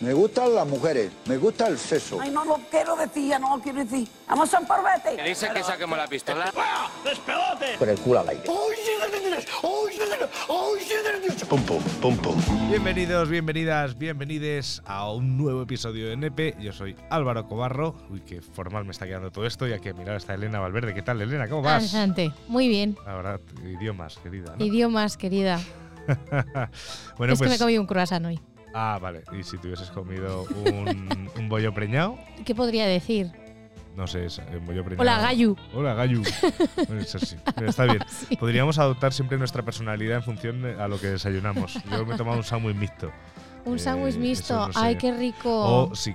Me gustan las mujeres, me gusta el sexo. Ay, no lo quiero decir, ya no lo quiero decir. Vamos a un parvete. Que dice que saquemos la pistola. Con el culo al aire. Pum, pum, pum, pum. Bienvenidos, bienvenidas, bienvenides a un nuevo episodio de NEPE. Yo soy Álvaro Cobarro. Uy, qué formal me está quedando todo esto. Y aquí a mi lado está Elena Valverde. ¿Qué tal, Elena? ¿Cómo vas? Adelante. Muy bien. La verdad, idiomas, querida. ¿no? Idiomas, querida. bueno, es que me pues. he comido un croissant hoy. Ah, vale. ¿Y si te hubieses comido un, un bollo preñado? ¿Qué podría decir? No sé, es un bollo preñado. Hola, Gayu. Hola, Gayu. Bueno, Eso sí, pero está bien. Sí. Podríamos adoptar siempre nuestra personalidad en función de- a lo que desayunamos. Yo me he tomado un sándwich mixto. Un Eh, sándwich mixto. no sé. Ay, qué rico. O si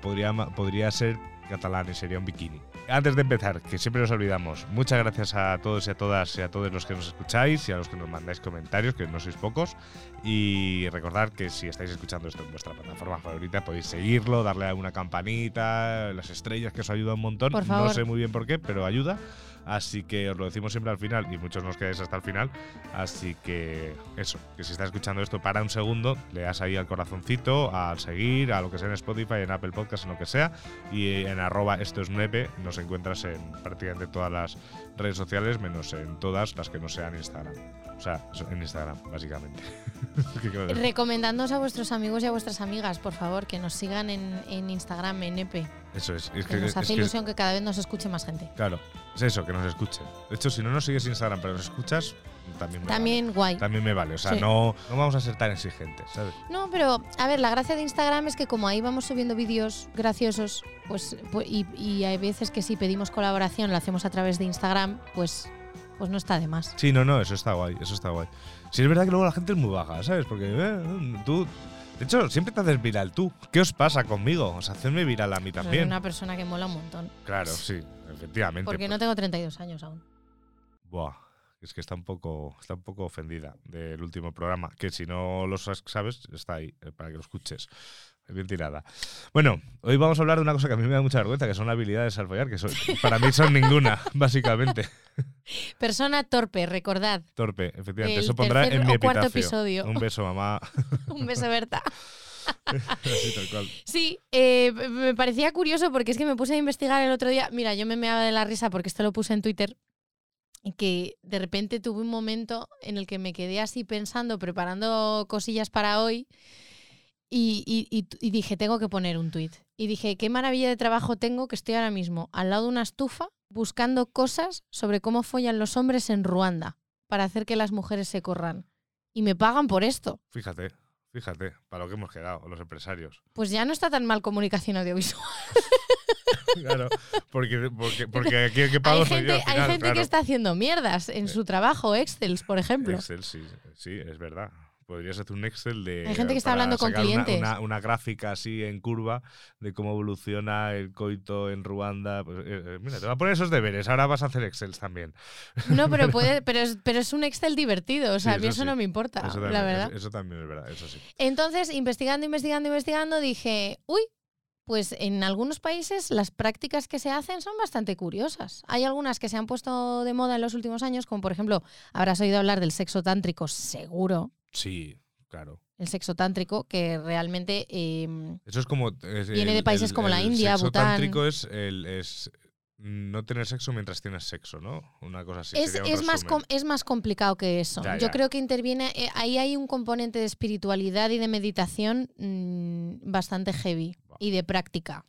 podría, podría ser catalán y sería un bikini. Antes de empezar, que siempre nos olvidamos, muchas gracias a todos y a todas y a todos los que nos escucháis y a los que nos mandáis comentarios, que no sois pocos. Y recordad que si estáis escuchando esto en vuestra plataforma favorita, podéis seguirlo, darle a una campanita, las estrellas, que os ayuda un montón. Por No favor. sé muy bien por qué, pero ayuda. Así que os lo decimos siempre al final y muchos nos quedáis hasta el final. Así que eso, que si estás escuchando esto, para un segundo, le das ahí al corazoncito, al seguir, a lo que sea en Spotify, en Apple Podcast, en lo que sea. Y en arroba esto es 9 nos encuentras en prácticamente todas las redes sociales, menos en todas las que no sean Instagram. O sea, en Instagram, básicamente. Recomendándoos a vuestros amigos y a vuestras amigas, por favor, que nos sigan en, en Instagram, en EP. eso es. es Que nos es hace que- ilusión que cada vez nos escuche más gente. Claro, es eso, que nos escuchen. De hecho, si no nos sigues en Instagram, pero nos escuchas, también me También guay. vale. También me vale. O sea, Sí. no, no vamos a ser tan exigentes, ¿sabes? No, pero a ver, la gracia de Instagram es que como ahí vamos subiendo vídeos graciosos, pues, pu- y, y hay veces que si pedimos colaboración lo hacemos a través de Instagram, pues, pues no está de más. Sí, no, no, eso está guay, eso está guay. Sí, es verdad que luego la gente es muy baja, ¿sabes? Porque eh, tú. De hecho, siempre te haces viral tú. ¿Qué os pasa conmigo? O sea, hacerme viral a mí Soy también. una persona que mola un montón. Claro, sí, efectivamente. Porque no tengo 32 años aún. Buah, es que está un poco, está un poco ofendida del último programa. Que si no lo sabes, está ahí, eh, para que lo escuches. Es Bien tirada. Bueno, hoy vamos a hablar de una cosa que a mí me da mucha vergüenza, que son habilidades al follar, que son- para mí son ninguna, básicamente. Persona torpe, recordad. Torpe, efectivamente. El Eso pondrá en mi cuarto epitafio. episodio. Un beso, mamá. Un beso, Berta. Así, tal cual. Sí, eh, me parecía curioso porque es que me puse a investigar el otro día. Mira, yo me meaba de la risa porque esto lo puse en Twitter. Que de repente tuve un momento en el que me quedé así pensando, preparando cosillas para hoy. Y, y- y- y dije, tengo que poner un tuit. Y dije, qué maravilla de trabajo tengo que estoy ahora mismo al lado de una estufa buscando cosas sobre cómo follan los hombres en Ruanda para hacer que las mujeres se corran. Y me pagan por esto. Fíjate, fíjate, para lo que hemos quedado, los empresarios. Pues ya no está tan mal comunicación audiovisual. Claro, porque, porque, porque aquí el que pago hay soy gente, yo hay gente claro. que está haciendo mierdas en su trabajo, Excel, por ejemplo. Excel, sí, sí, es verdad. Podrías hacer un Excel de. Hay gente que está hablando con una- clientes. Una, una gráfica así en curva de cómo evoluciona el coito en Ruanda. Pues, eh, eh, mira, te voy a poner esos deberes. Ahora vas a hacer Excel también. No, pero puede, pero es, pero es un Excel divertido. O sea, Sí, a mí eso eso sí. no me importa, Eso también, la verdad. Eso, eso también es verdad, eso sí. Entonces, investigando, investigando, investigando, dije, uy, pues en algunos países las prácticas que se hacen son bastante curiosas. Hay algunas que se han puesto de moda en los últimos años, como por ejemplo, habrás oído hablar del sexo tántrico, seguro. Sí, claro. El sexo tántrico, que realmente eh, Eso es como. es Viene el- de países el- como la el India, sexo Bután. tántrico es, el, es no tener sexo mientras tienes sexo, ¿no? Una cosa así. es, sería un es más com- es más complicado que eso. Ya, Yo ya. creo que interviene, eh, ahí hay un componente de espiritualidad y de meditación mm, bastante heavy y de práctica,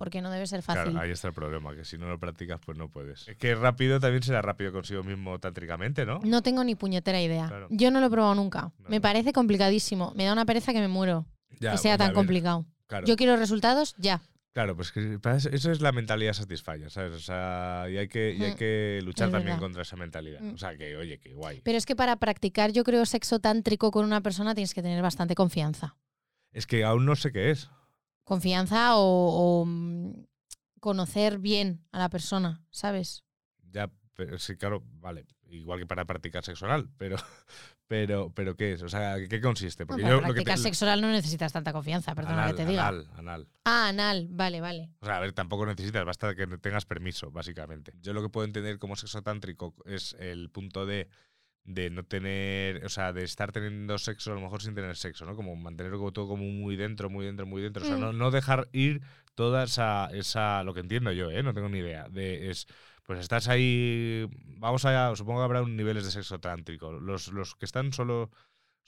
porque no debe ser fácil. Claro, ahí está el problema, que si no lo practicas, pues no puedes. Es que rápido también será rápido consigo mismo tántricamente, ¿no? No tengo ni puñetera idea. Claro. Yo no lo he probado nunca. No, me no. parece complicadísimo. Me da una pereza que me muero Ya, que sea tan complicado. Claro, Yo quiero resultados ya. claro, pues que para eso, es la mentalidad satisfaya, ¿sabes? O sea, y hay que, y hay Mm, que luchar es también verdad. contra esa mentalidad. Mm. O sea, que oye, que guay. Pero es que para practicar, yo creo, sexo tántrico con una persona tienes que tener bastante confianza. Es que aún no sé qué es. Confianza o, o, mm, conocer bien a la persona, ¿sabes? Ya, pero sí, claro, vale. Igual que para practicar sexo oral, pero, pero, pero ¿qué es? O sea, ¿qué consiste? Porque Bueno, yo para lo que practicar te- sexo oral no necesitas tanta confianza, perdona anal, que te diga. Anal, anal. Ah, anal, vale, vale. O sea, a ver, tampoco necesitas, basta que tengas permiso, básicamente. Yo lo que puedo entender como sexo tántrico es el punto de de no tener, o sea, de estar teniendo sexo a lo mejor sin tener sexo, ¿no? Como mantenerlo como todo como muy dentro, muy dentro, muy dentro. O sea, Mm. no, no dejar ir toda esa, esa, lo que entiendo yo, ¿eh? No tengo ni idea. De, es, pues estás ahí, vamos a, supongo que habrá un niveles de sexo trántrico. Los, los que están solo,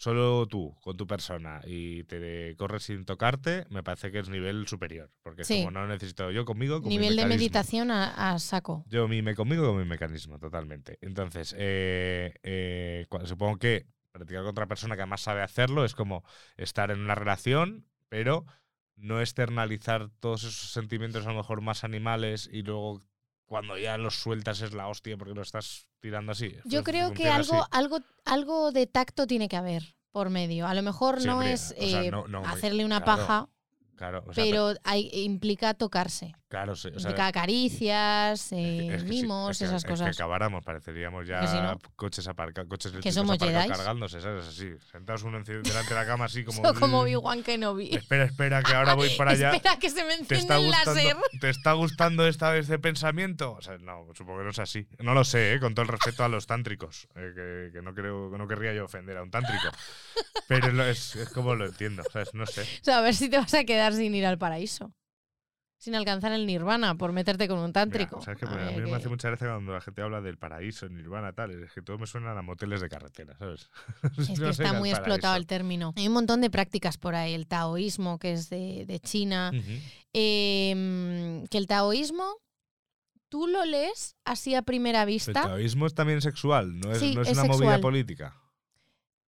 solo tú, con tu persona, y te corres sin tocarte, me parece que es nivel superior. Porque es Sí. como no necesito yo conmigo, con mi Nivel de meditación a, a saco. Yo mime conmigo con mi mecanismo, totalmente. Entonces, eh, eh, supongo que practicar con otra persona que además sabe hacerlo es como estar en una relación, pero no externalizar todos esos sentimientos a lo mejor más animales y luego cuando ya los sueltas es la hostia porque lo estás tirando así. Yo creo que algo, así. algo, algo de tacto tiene que haber por medio. A lo mejor no es o sea, eh, no- no, hombre, hacerle una claro, paja, Claro, o sea, pero hay, implica tocarse. claro, sí, o sea, Implica caricias, es eh, que- es que sí, mimos, es que- esas es que cosas. acabáramos, pareceríamos ya Que si no. coches aparcados, coches Que somos cargándose, ¿sabes? Así, sentados uno delante de la cama así como... Eso como Obi-Wan Kenobi. Espera, espera, que ahora voy para allá. Espera que se me ¿Te está, enciende el láser. ¿Te está gustando esta vez de pensamiento? O sea, no, supongo que no es así. No lo sé, ¿eh? con todo el respeto a los tántricos. eh, que, que no creo, que no querría yo ofender a un tántrico. Pero es, es como lo entiendo, ¿sabes? No sé. O sea, a ver si te vas a quedar sin ir al paraíso. Sin alcanzar el nirvana por meterte con un Mira, tántrico. ¿sabes qué? A a, mí me hace mucha gracia cuando la gente habla del paraíso, nirvana, tal. Es que todo me suena a moteles de carretera, ¿sabes? Es que está muy explotado el término. Hay un montón de prácticas por ahí. El taoísmo, que es de, de China. Em, que el taoísmo, tú lo lees así a primera El vista. taoísmo es también sexual, no es, Sí, no es, es una movida sexual. política.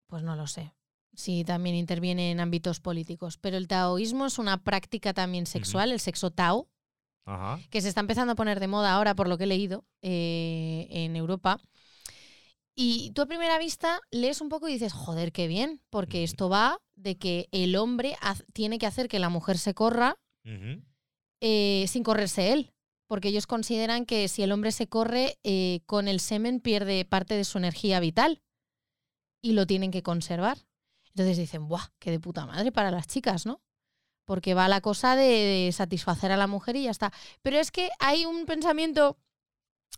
Pues no lo sé. Sí, también interviene en ámbitos políticos. Pero el taoísmo es una práctica también sexual, el sexo tao, Ajá. que se está empezando a poner de moda ahora, por lo que he leído, eh, en Europa. Y tú a primera vista lees un poco y dices, joder, qué bien, porque esto va de que el hombre tiene que hacer que la mujer se corra eh, sin correrse él. Porque ellos consideran que si el hombre se corre, eh, con el semen pierde parte de su energía vital y lo tienen que conservar. Entonces dicen, ¡buah! ¡Qué de puta madre para las chicas, ¿no? Porque va la cosa de satisfacer a la mujer y ya está. Pero es que hay un pensamiento,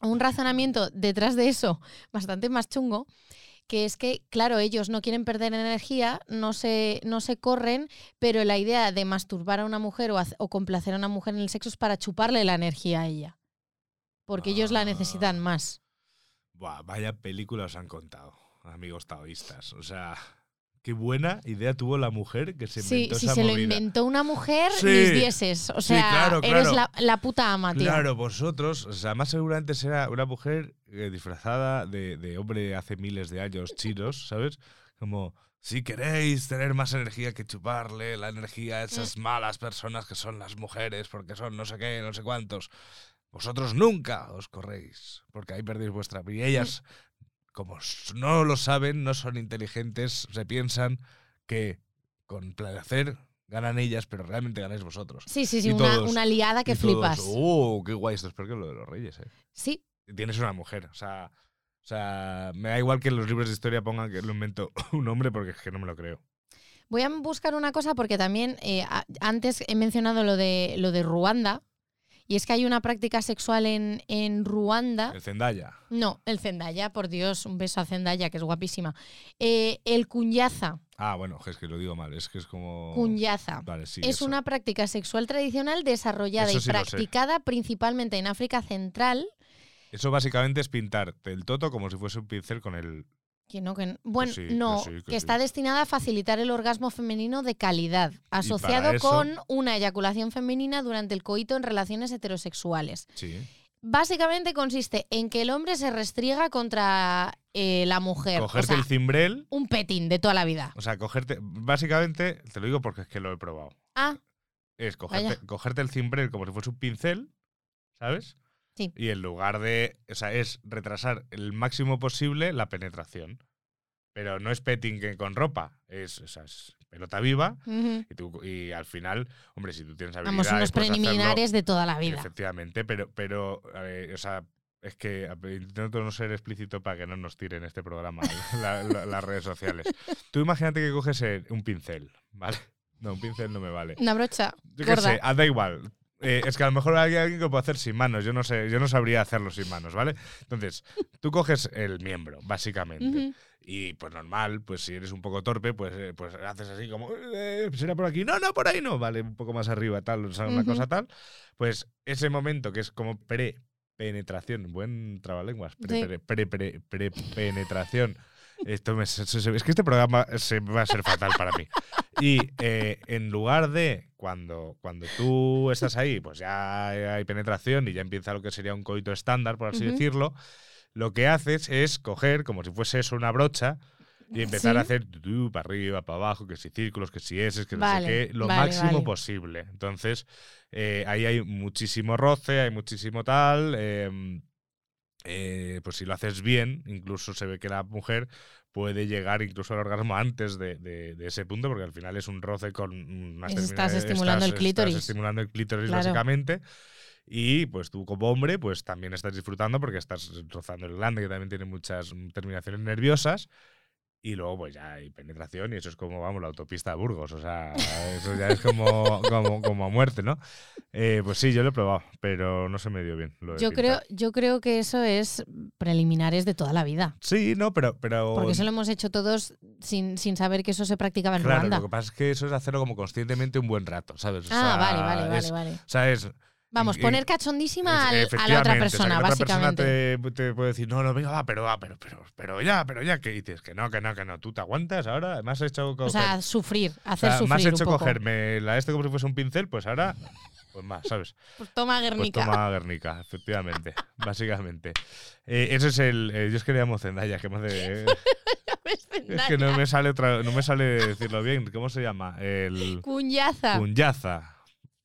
un razonamiento detrás de eso bastante más chungo, que es que, claro, ellos no quieren perder energía, no se, no se corren, pero la idea de masturbar a una mujer o, complacer a una mujer en el sexo es para chuparle la energía a ella. Porque ellos la necesitan Ah. más. Buah, vaya película os han contado, amigos taoístas. O sea, qué buena idea tuvo la mujer que se Sí, inventó si esa se lo movida. inventó una mujer, Sí. mis dieces. O Sí, sea, claro, eres claro. la, la puta ama, tío. Claro, vosotros, o sea, más seguramente será una mujer eh, disfrazada de, de hombre hace miles de años chinos, ¿sabes? Como, si queréis tener más energía que chuparle la energía a esas Mm. malas personas que son las mujeres, porque son no sé qué, no sé cuántos, vosotros nunca os corréis, porque ahí perdéis vuestra vida. Y ellas, como no lo saben, no son inteligentes, se piensan que con placer ganan ellas, pero realmente ganáis vosotros. Sí, sí, sí, Y una, todos- una liada que Y todos, flipas. ¡Oh, qué guay! Esto es peor que lo de los reyes, ¿eh? Sí, Tienes una mujer, o sea, o sea, me da igual que en los libros de historia pongan que lo inventó un hombre porque es que no me lo creo. Voy a buscar una cosa porque también eh, antes he mencionado lo de, lo de Ruanda. Y es que hay una práctica sexual en, en Ruanda. El Zendaya. No, el Zendaya, por Dios, un beso a Zendaya, que es guapísima. Eh, el kunyaza. Ah, bueno, es que lo digo mal, es que es como... Kunyaza. Vale, sí, es eso. una práctica sexual tradicional desarrollada y practicada principalmente en África Central. Eso básicamente es pintarte el toto como si fuese un pincel con el... Que no, que, bueno, sí, que no, sí, que sí. está destinada a facilitar el orgasmo femenino de calidad, asociado eso- con una eyaculación femenina durante el coito en relaciones heterosexuales. Sí. Básicamente consiste en que el hombre se restriega contra eh, la mujer. O Cogerte sea, el cimbrel, un petín de toda la vida. o sea, cogerte... Básicamente, te lo digo porque es que lo he probado. Ah, Es cogerte, cogerte el cimbrel como si fuese un pincel, ¿sabes? Sí. Y en lugar de. O sea, es retrasar el máximo posible la penetración. Pero no es petting con ropa. Es, o sea, es pelota viva. ujú. Y, tú, y al final, hombre, si tú tienes habilidad. vamos, unos preliminares de toda la vida. Efectivamente, pero, pero ver, o sea, es que intento no ser explícito para que no nos tiren este programa la- la- las redes sociales. Tú imagínate que coges eh, un pincel, ¿vale? No, un pincel no me vale. Una brocha Yo qué sé, ah, da igual. Eh, es que a lo mejor hay alguien que lo puede hacer sin manos. Yo no sé, yo no sabría hacerlo sin manos, ¿vale? Entonces, tú coges el miembro, básicamente. Y pues normal, pues si eres un poco torpe, pues, eh, pues haces así como, eh, será por aquí, no, no, por ahí no, vale, un poco más arriba, tal, o sea, una cosa tal. Pues ese momento que es como pre-penetración, buen trabalenguas, Sí. pre- pre- pre- pre- pre-penetración. Esto me- es que este programa se va a ser fatal para mí. Y eh, en lugar de cuando, cuando tú estás ahí, pues ya hay penetración y ya empieza lo que sería un coito estándar, por así Ujú. decirlo, lo que haces es coger, como si fuese eso una brocha, y empezar Sí. a hacer para arriba, para abajo, que si círculos, que si S, que no Vale, sé qué, lo vale, máximo vale. posible. Entonces, eh, ahí hay muchísimo roce, hay muchísimo tal. em, eh, pues si lo haces bien, incluso se ve que la mujer puede llegar incluso al orgasmo antes de, de- de ese punto, porque al final es un roce con unas Estás termina- estimulando el estás clítoris. estimulando el clítoris, Claro. básicamente. Y pues tú como hombre, pues también estás disfrutando porque estás rozando el glande, que también tiene muchas terminaciones nerviosas. Y luego pues ya hay penetración y eso es como, vamos, la autopista de Burgos. O sea, eso ya es como, como, como a muerte, ¿no? Eh, pues sí, yo lo he probado, pero no se me dio bien. lo de Yo creo, yo creo que eso es preliminares de toda la vida. Sí, no, pero... pero Porque eso lo hemos hecho todos sin, sin saber que eso se practicaba en Claro, Ruanda. lo que pasa es que eso es hacerlo como conscientemente un buen rato, ¿sabes? O Ah, sea, vale, vale, vale, es- vale. O sea, es... Vamos, poner cachondísima al- a la otra efectivamente, o sea, persona, que otra persona básicamente. te, te puede decir, no, no, venga, va, pero va, pero, pero, pero ya, pero ya, que dices que no, que no, que no, tú te aguantas ahora, me has hecho O coger, sea, sufrir, o hacer sea, me has sufrir hecho un poco. cogerme la este como si fuese un pincel, pues ahora, pues más, ¿sabes? Pues toma Pues Guernica. toma Guernica, efectivamente, básicamente. Eh, eso es el, eh, yo es que le llamo Zendaya, que me hace, es que no me sale otra, no me sale decirlo bien, ¿cómo se llama? El Cuñaza. Cunyaza.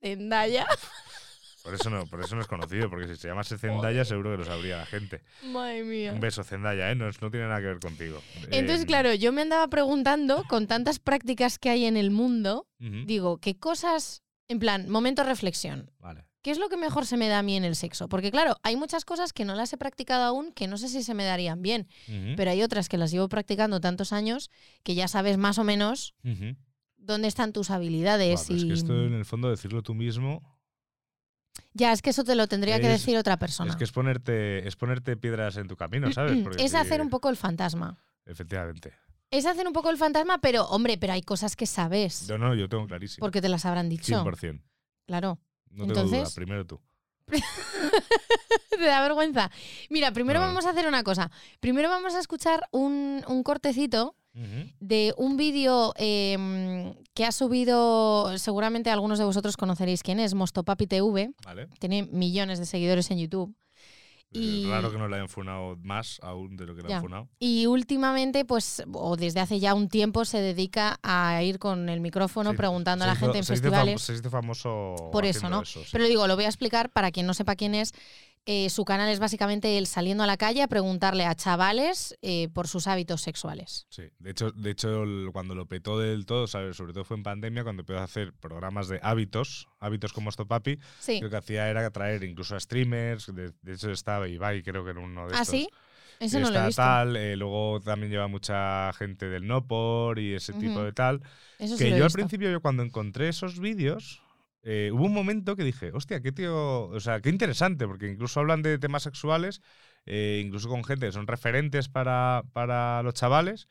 Zendaya. Por eso no, por eso no es conocido, porque si se llamase Zendaya seguro que lo sabría la gente. Madre mía. Un beso, Zendaya, ¿eh? No, tiene nada que ver contigo. Entonces, Eh, claro, yo me andaba preguntando, con tantas prácticas que hay en el mundo, digo, ¿qué cosas, en plan, momento reflexión, Vale. ¿qué es lo que mejor se me da a mí en el sexo? Porque claro, hay muchas cosas que no las he practicado aún, que no sé si se me darían bien, pero hay otras que las llevo practicando tantos años que ya sabes más o menos dónde están tus habilidades. es que esto en el fondo decirlo tú mismo Ya, es que eso te lo tendría que decir otra persona. es que es ponerte, es ponerte piedras en tu camino, ¿sabes? Porque es hacer un poco el fantasma. Efectivamente. Es hacer un poco el fantasma, pero hombre, pero hay cosas que sabes. Yo no, yo tengo clarísimo. Porque te las habrán dicho. 100%. Claro. No tengo duda, Entonces- primero tú. Te da vergüenza. Mira, primero No. vamos a hacer una cosa. Primero vamos a escuchar un, un cortecito De un vídeo eh, que ha subido, seguramente algunos de vosotros conoceréis quién es, Mostopapi TV. Vale. Tiene millones de seguidores en YouTube. Es Y- raro que no le hayan funado más aún de lo que le Ya. han funado. Y últimamente, pues, o desde hace ya un tiempo, se dedica a ir con el micrófono Sí, preguntando a la hizo- gente en se festivales. hizo famoso Por eso, ¿no? sí. Pero digo, lo voy a explicar para quien no sepa quién es. Eh, su canal es básicamente él saliendo a la calle a preguntarle a chavales eh, por sus hábitos sexuales. Sí, de hecho, de hecho el- cuando lo petó del todo, ¿sabes? sobre todo fue en pandemia, cuando empezó a hacer programas de hábitos, hábitos como Stopapi, Sí. lo que hacía era atraer incluso a streamers, de, de hecho estaba Ibai, creo que en uno de ¿Ah, estos. sí? Eso no lo he visto. tal, eh, luego también lleva mucha gente del Nopor y ese tipo de tal. Eso que yo al principio, yo cuando encontré esos vídeos, eh, hubo un momento que dije, hostia, qué tío, o sea, qué interesante, porque incluso hablan de temas sexuales, eh, incluso con gente que son referentes para, para los chavales,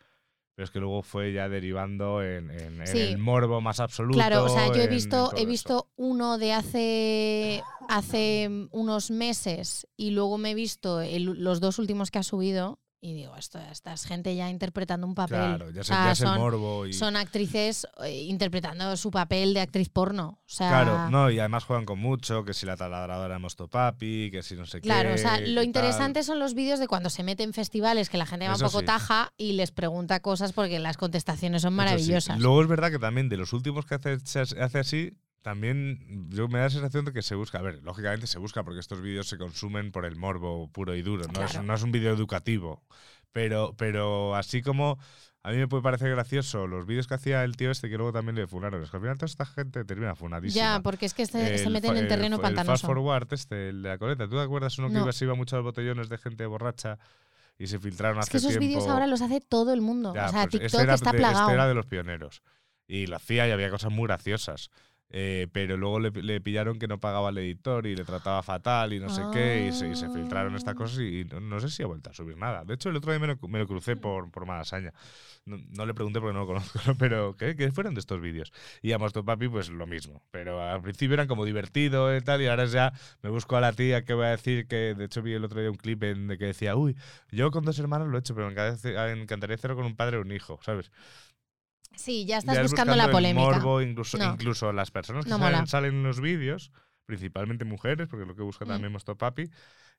pero es que luego fue ya derivando en, en- en Sí. el morbo más absoluto. Claro, o sea, yo he visto, he eso. visto uno de hace, hace unos meses y luego me he visto el- los dos últimos que ha subido y digo, esto, esta es gente ya interpretando un papel. Claro, ya, se- ya es el son, morbo. Y, son actrices eh, interpretando su papel de actriz porno. O sea, Claro, no, y además juegan con mucho, que si la taladradora de Mostopapi, que si no sé Claro, qué. o sea, lo tal. interesante son los vídeos de cuando se meten en festivales, que la gente va un poco sí. taja y les pregunta cosas porque las contestaciones son sí. maravillosas. Luego es verdad que también de los últimos que hace así, también yo me da la sensación de que se busca. A ver, lógicamente se busca porque estos vídeos se consumen por el morbo puro y duro. No, es, no es un vídeo educativo. Pero, pero así como a mí me puede parecer gracioso los vídeos que hacía el tío este que luego también le funaron. Es que al final toda esta gente termina funadísima. Ya, porque es que se, se El meten en terreno el, fa- El fast pantanoso. forward este, el de la coleta. ¿Tú te acuerdas uno que No. iba, se iba mucho a los botellones de gente borracha y se filtraron Es hace que esos tiempo? vídeos ahora los hace todo el mundo. Ya, o sea, pues este TikTok era está plagado. Este era de los pioneros. Y lo hacía y había cosas muy graciosas. Eh, pero luego le, le pillaron que no pagaba al editor y le trataba fatal y no sé qué, y se, y se filtraron estas Ah. cosas y, no, no sé si ha vuelto a subir nada. De hecho, el otro día me lo, me lo crucé por, por Malasaña. No, no le pregunté porque no lo conozco, ¿no? pero ¿qué, qué fueron de estos vídeos? Y a Mosto Papi, pues lo mismo. Pero al principio eran como divertido y tal, y ahora ya me busco a la tía que voy a decir que, de hecho, vi el otro día un clip en de que decía, uy, yo con dos hermanos lo he hecho, pero me encantaría hacerlo con un padre o un hijo, ¿sabes? Sí, ya estás Ya es buscando la el polémica. morbo, incluso, No. incluso las personas que No salen, salen en los vídeos, principalmente mujeres, porque es lo que busca Mm. también Mosto Papi,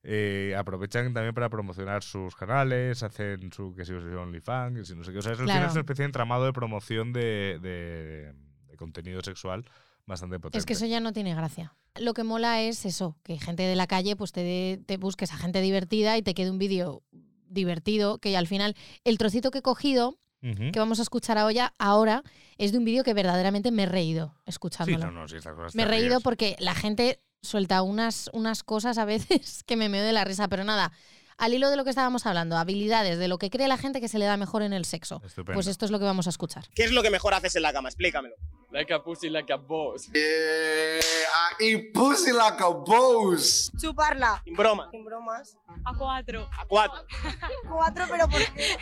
eh, aprovechan también para promocionar sus canales, hacen su que si OnlyFans, que si no sé qué. O sea, es, al final Claro. es una especie de entramado de promoción de, de- de contenido sexual bastante potente. Es que eso ya no tiene gracia. Lo que mola es eso, que gente de la calle pues te, te busques a gente divertida y te quede un vídeo divertido, que al final el trocito que he cogido, Que vamos a escuchar ahora, ahora es de un vídeo que verdaderamente me he reído Sí, escuchándolo. no, no, sí, estas cosas me he reído porque la gente suelta unas, unas cosas a veces que me meo de la risa, pero nada, al hilo de lo que estábamos hablando, habilidades, de lo que cree la gente que se le da mejor en el sexo. Estupendo. Pues esto es lo que vamos a escuchar. ¿Qué es lo que mejor haces en la cama? Explícamelo. Like a pussy, like a boss. Yeah, I eat pussy like a boss. Chuparla. Sin broma. Sin bromas. A cuatro. A cuatro. Cuatro, pero ¿por qué?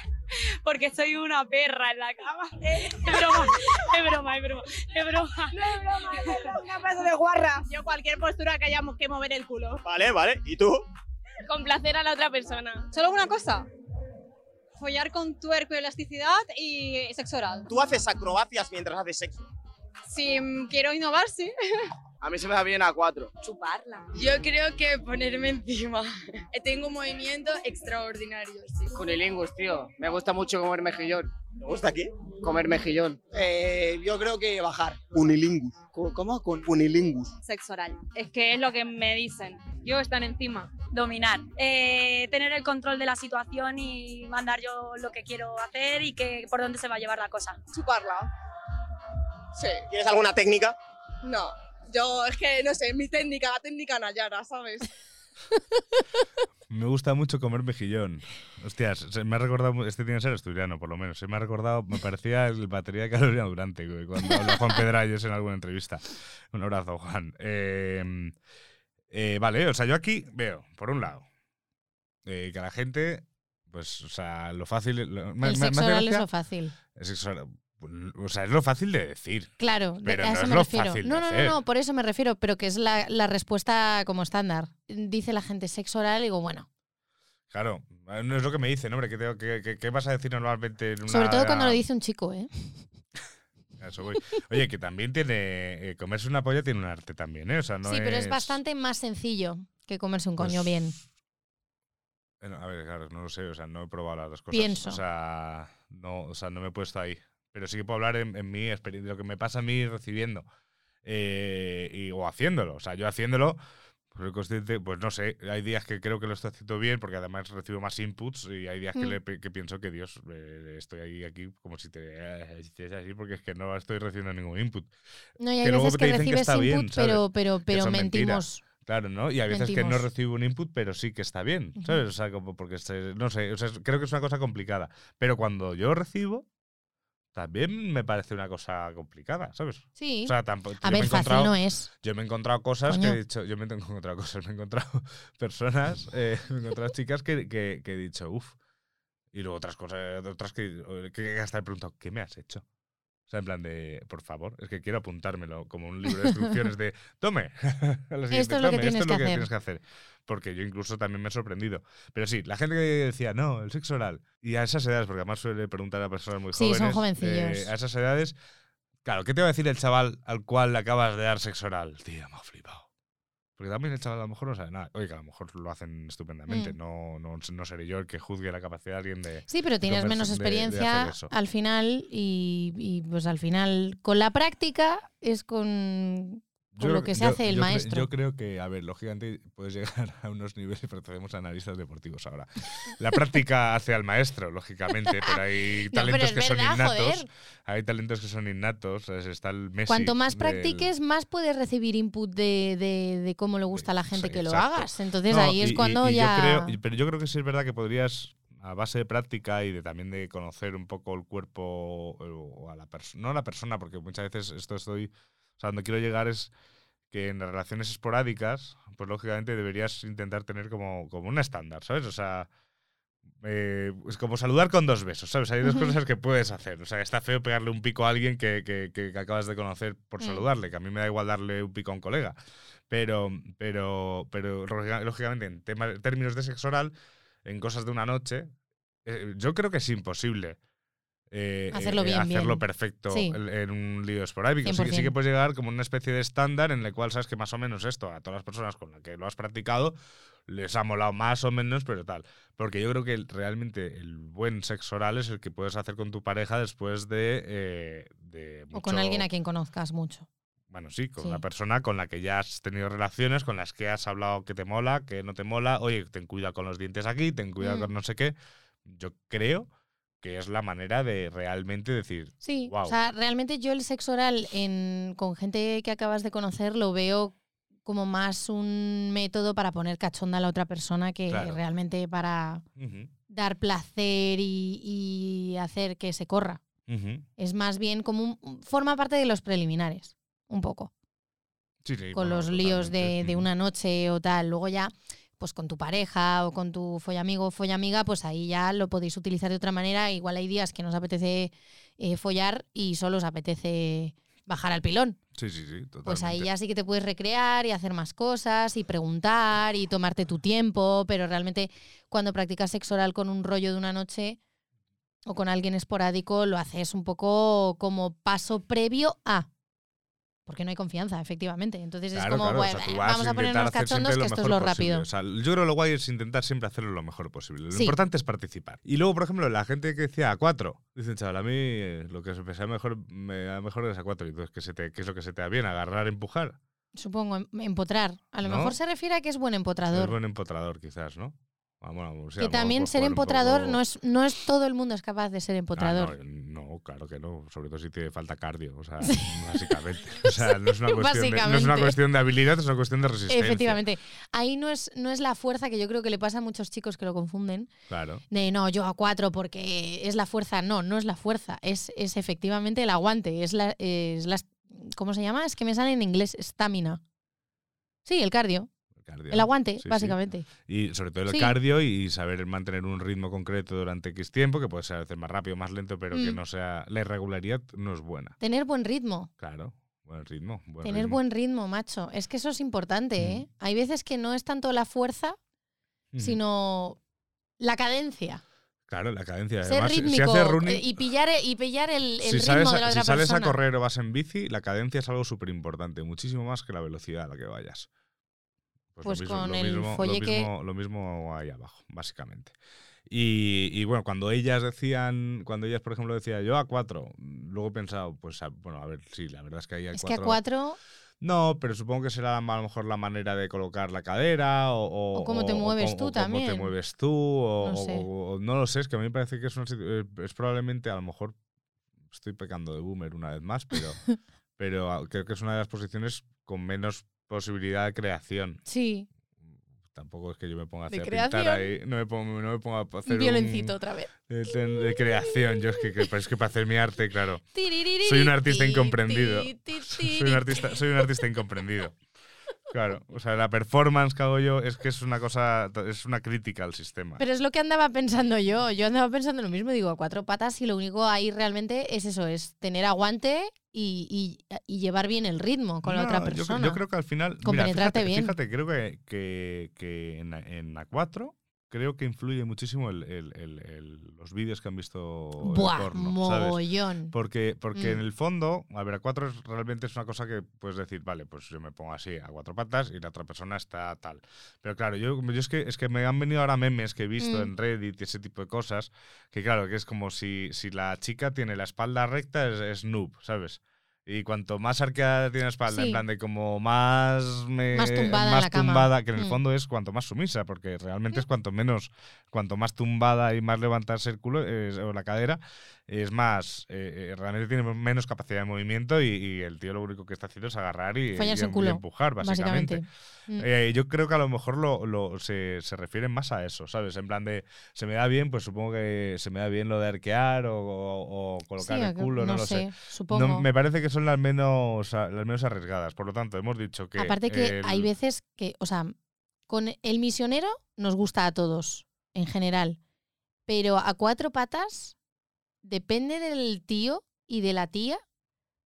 Porque soy una perra en la cama. Es broma, es broma, es broma, es broma. No es broma, es una pedazo de guarra. Yo cualquier postura que hayamos que mover el culo. Vale, vale. ¿Y tú? Complacer a la otra persona. Solo una cosa. Follar con tuerco y elasticidad y sexo oral. ¿Tú haces acrobacias mientras haces sexo? Si mm, quiero innovar, sí. A mí se me da bien a cuatro. Chuparla. Yo creo que ponerme encima. Tengo movimientos extraordinarios. sí. Cunilingus, tío. Me gusta mucho comer mejillón. ¿Te gusta aquí? Comer mejillón. Eh, yo creo que bajar. Unilingus. ¿Cómo? Con Unilingus. Sexo oral. Es que es lo que me dicen. Yo estar encima. Dominar. Eh, tener el control de la situación y mandar yo lo que quiero hacer y que por dónde se va a llevar la cosa. Chuparla. Sí. ¿Tienes alguna técnica? No. Yo, es que, no sé, mi técnica, la técnica Nayara, ¿sabes? Me gusta mucho comer mejillón. Hostias, se me ha recordado, este tiene que ser asturiano por lo menos, se me ha recordado, me parecía el batería de Carolina Durante güey, cuando habla Juan Pedralles en alguna entrevista. Un abrazo, Juan. Eh, eh, vale, o sea, yo aquí veo, por un lado, eh, que a la gente, pues, o sea, lo fácil... lo- me- el me- me sexo hace oral es lo fácil. el sexo oral, o sea, es lo fácil de decir. Claro, Pero a no eso es me lo refiero. fácil no, no, no, no, por eso me refiero, pero que es la, la respuesta como estándar. Dice la gente sexo oral y digo, bueno, Claro, no es lo que me dicen, hombre, ¿qué, vas a decir normalmente en una... sobre todo cuando lo dice un chico, ¿eh? Eso voy. Oye, que también tiene. eh, comerse una polla tiene un arte también, ¿eh? O sea, no sí, pero es es bastante más sencillo que comerse un coño Pues, bien. Bueno, a ver, claro, no lo sé, o sea, no he probado las dos cosas. Pienso. O sea, no, o sea, no me he puesto ahí. Pero sí que puedo hablar en, en mi experiencia, lo que me pasa a mí recibiendo eh, y, o haciéndolo. O sea, yo haciéndolo, pues soy consciente, pues no sé, hay días que creo que lo estoy haciendo bien porque además recibo más inputs y hay días que, Mm. le pe- que pienso que Dios, eh, estoy ahí aquí como si te eh, hicieras así porque es que no estoy recibiendo ningún input. No, y hay que luego veces te que dicen que recibes está bien, input, ¿sabes? pero, pero, pero son mentiras. mentimos. Claro, ¿no? Y hay veces que no Mentimos. recibo un input, pero sí que está bien. ¿sabes? O sea, como porque, no sé, o sea, creo que es una cosa complicada. Pero cuando yo recibo, también me parece una cosa complicada, ¿sabes? Sí. O sea, tampoco, a ver, fácil no es. Yo me he encontrado cosas que he dicho, yo me he encontrado cosas, me he encontrado personas, eh, me he encontrado chicas que, que- que he dicho, uff. Y luego otras cosas, otras que, que hasta he preguntado, ¿qué me has hecho? O sea, en plan de, por favor, es que quiero apuntármelo como un libro de instrucciones de, tome, Esto es lo que "Tome, tienes esto es lo que que hacer". tienes que hacer. Porque yo incluso también me he sorprendido. Pero sí, la gente que decía, no, el sexo oral. Y a esas edades, porque además suele preguntar a personas muy Sí, jóvenes. son jovencillos. eh, a esas edades, claro, ¿qué te va a decir el chaval al cual le acabas de dar sexo oral? Tío, me ha flipado. Porque también el chaval a lo mejor no sabe nada. Oye, que a lo mejor lo hacen estupendamente. Mm. No, no, no seré yo el que juzgue la capacidad de alguien de. Sí, pero tienes menos de- de experiencia al final y, y, pues al final con la práctica es con, con lo que se yo- hace el yo cre- maestro. yo creo que, a ver, lógicamente puedes llegar a unos niveles, pero tenemos analistas deportivos ahora. La práctica hace al maestro, lógicamente, pero hay No, talentos pero que son innatos. joder. Hay talentos que son innatos. Está el Messi Cuanto más del- practiques, más puedes recibir input de, de- de cómo le gusta a la gente Sí, que lo hagas. Entonces No, ahí es y- cuando y yo ya... creo- pero yo creo que sí es verdad que podrías, a base de práctica y de también de conocer un poco el cuerpo o a la persona, no a la persona, porque muchas veces esto estoy O sea, donde quiero llegar es que en las relaciones esporádicas, pues lógicamente deberías intentar tener como, como un estándar, ¿sabes? O sea, eh, es como saludar con dos besos, ¿sabes? Hay dos cosas que puedes hacer. O sea, está feo pegarle un pico a alguien que, que- que- acabas de conocer por Mm. saludarle, que a mí me da igual darle un pico a un colega. Pero, pero, pero lógica- lógicamente, en tema- términos de sexo oral, en cosas de una noche, eh, yo creo que es imposible. Eh, Hacerlo eh, bien, hacerlo bien. perfecto Sí. en, un lío esporádico. Sí, sí que 100%. puedes llegar como una especie de estándar en el cual sabes que más o menos esto a todas las personas con las que lo has practicado les ha molado más o menos, pero tal. Porque yo creo que el- realmente el buen sexo oral es el que puedes hacer con tu pareja después de. eh, de O con alguien a quien conozcas mucho. Bueno, sí, con Sí. una persona con la que ya has tenido relaciones, con las que has hablado que te mola, que no te mola. Oye, ten cuidado con los dientes aquí, ten cuidado Mm. con no sé qué. Yo creo que es la manera de realmente decir. Sí, o sea, realmente yo el sexo oral en, con gente que acabas de conocer lo veo como más un método para poner cachonda a la otra persona que Claro. realmente para dar placer y, y hacer que se corra. Es más bien como un, forma parte de los preliminares, un poco, Sí, sí, con bueno, los líos de, de una noche o tal. Luego ya, pues con tu pareja o con tu follamigo o follamiga, pues ahí ya lo podéis utilizar de otra manera. Igual hay días que nos apetece eh, follar y solo os apetece bajar al pilón. Sí, sí, sí, totalmente. Pues ahí ya sí que te puedes recrear y hacer más cosas y preguntar y tomarte tu tiempo, pero realmente cuando practicas sexo oral con un rollo de una noche o con alguien esporádico, lo haces un poco como paso previo a. Porque no hay confianza, efectivamente. Entonces es como, claro, o bueno, sea, eh, vamos a ponernos cachondos, que esto es lo posible. rápido. O sea, yo creo que lo guay es intentar siempre hacerlo lo mejor posible. Lo Sí. importante es participar. Y luego, por ejemplo, la gente que decía a cuatro, dicen, chaval, a mí eh, lo que se me sea mejor, me da mejor es a cuatro. Y entonces, ¿qué, se te, ¿qué es lo que se te da bien? ¿Agarrar, empujar? Supongo, em- empotrar. A lo ¿No? mejor se refiere a que es buen Es empotrador. buen empotrador, quizás, ¿no? Ah, bueno, sí, a lo que también ser empotrador poco- no, es, no es todo el mundo es capaz de ser Ah, empotrador. no, no, claro que no. Sobre todo si te falta cardio. O sea, básicamente. O sea, no es, una cuestión de, no es una cuestión de habilidad, es una cuestión de resistencia. Efectivamente. Ahí no es, no es la fuerza que yo creo que le pasa a muchos chicos que lo confunden. Claro. De no, yo a cuatro porque es la fuerza. No, no es la fuerza. Es, es efectivamente el aguante. Es la, es la. ¿Cómo se llama? Es que me sale en inglés estamina. Sí, el cardio. Cardio. El aguante, Sí, sí. básicamente. Y sobre todo el Sí. cardio y saber mantener un ritmo concreto durante X tiempo, que puede ser a veces más rápido, más lento, pero que Mm. no sea. La irregularidad no es buena. Tener buen ritmo. Claro. Buen ritmo. Buen Tener ritmo. buen ritmo, macho. Es que eso es importante, Mm. ¿eh? Hay veces que no es tanto la fuerza, sino la cadencia. Claro, la cadencia. Ser Además, rítmico si haces running, eh, y pillar, y pillar el, el si, ritmo sales, de la otra si sales a correr o vas en bici, la cadencia es algo súper importante, muchísimo más que la velocidad a la que vayas. Pues lo mismo, con lo el mismo, folle lo que- mismo, lo mismo ahí abajo, básicamente. Y, y bueno, cuando ellas decían, cuando ellas, por ejemplo, decían yo a cuatro, luego he pensado, pues a- bueno, a ver, sí, la verdad es que ahí a Es que cuatro. a cuatro, No, pero supongo que será a lo mejor la manera de colocar la cadera o, o, O cómo te mueves tú o cómo también. te mueves tú o No sé. lo sé, es que a mí me parece que es, una eh, es probablemente a lo mejor estoy pecando de boomer una vez más, pero, pero ah, creo que es una de las posiciones con menos posibilidad de creación. sí, Tampoco es que yo me ponga a hacer pintar creación. ahí, no me pongo, no me pongo a hacer violencito un- otra vez. de, de- de creación. Yo es que, que- pero es que para hacer mi arte, claro. Soy un artista incomprendido. Soy un artista, soy un artista incomprendido. Claro, o sea, la performance que hago yo es que es una cosa, es una crítica al sistema. Pero es lo que andaba pensando yo. Yo andaba pensando lo mismo, digo, a cuatro patas y lo único ahí realmente es eso, es tener aguante y, y- y llevar bien el ritmo con la otra persona. Yo, creo que al final. Con mira, penetrarte fíjate, bien. Fíjate, creo que, que, que en, en A4 creo que influye muchísimo el- el- el- los vídeos que han visto Buah, porno, ¿sabes? mogollón. Porque, porque en Mm. el fondo, a ver, a cuatro es- realmente es una cosa que puedes decir, vale, pues yo me pongo así a cuatro patas y la otra persona está tal. Pero claro, yo, yo es, que, es que me han venido ahora memes que he visto Mm. en Reddit y ese tipo de cosas, que claro, que es como si, si la chica tiene la espalda recta, es, es noob, ¿sabes? Y cuanto más arqueada tiene la espalda, Sí. en plan de como más, me- Más tumbada en más cama. tumbada, que en el Mm. fondo es cuanto más sumisa, porque realmente es cuanto menos, cuanto más tumbada y más levantarse el culo eh, o la cadera, es más, eh, eh, realmente tiene menos capacidad de movimiento y, y el tío lo único que está haciendo es agarrar y, empujar, básicamente. básicamente. Mm. Eh, yo creo que a lo mejor lo, lo- se, se refieren más a eso, ¿sabes? En plan de, se me da bien, pues supongo que se me da bien lo de arquear o, o- o colocar Sí, el culo, no, lo sé. supongo. No, me parece que son las menos, las menos arriesgadas. Por lo tanto, hemos dicho que. Aparte que el- hay veces que, o sea, con el misionero nos gusta a todos, en general. Pero a cuatro patas, depende del tío y de la tía,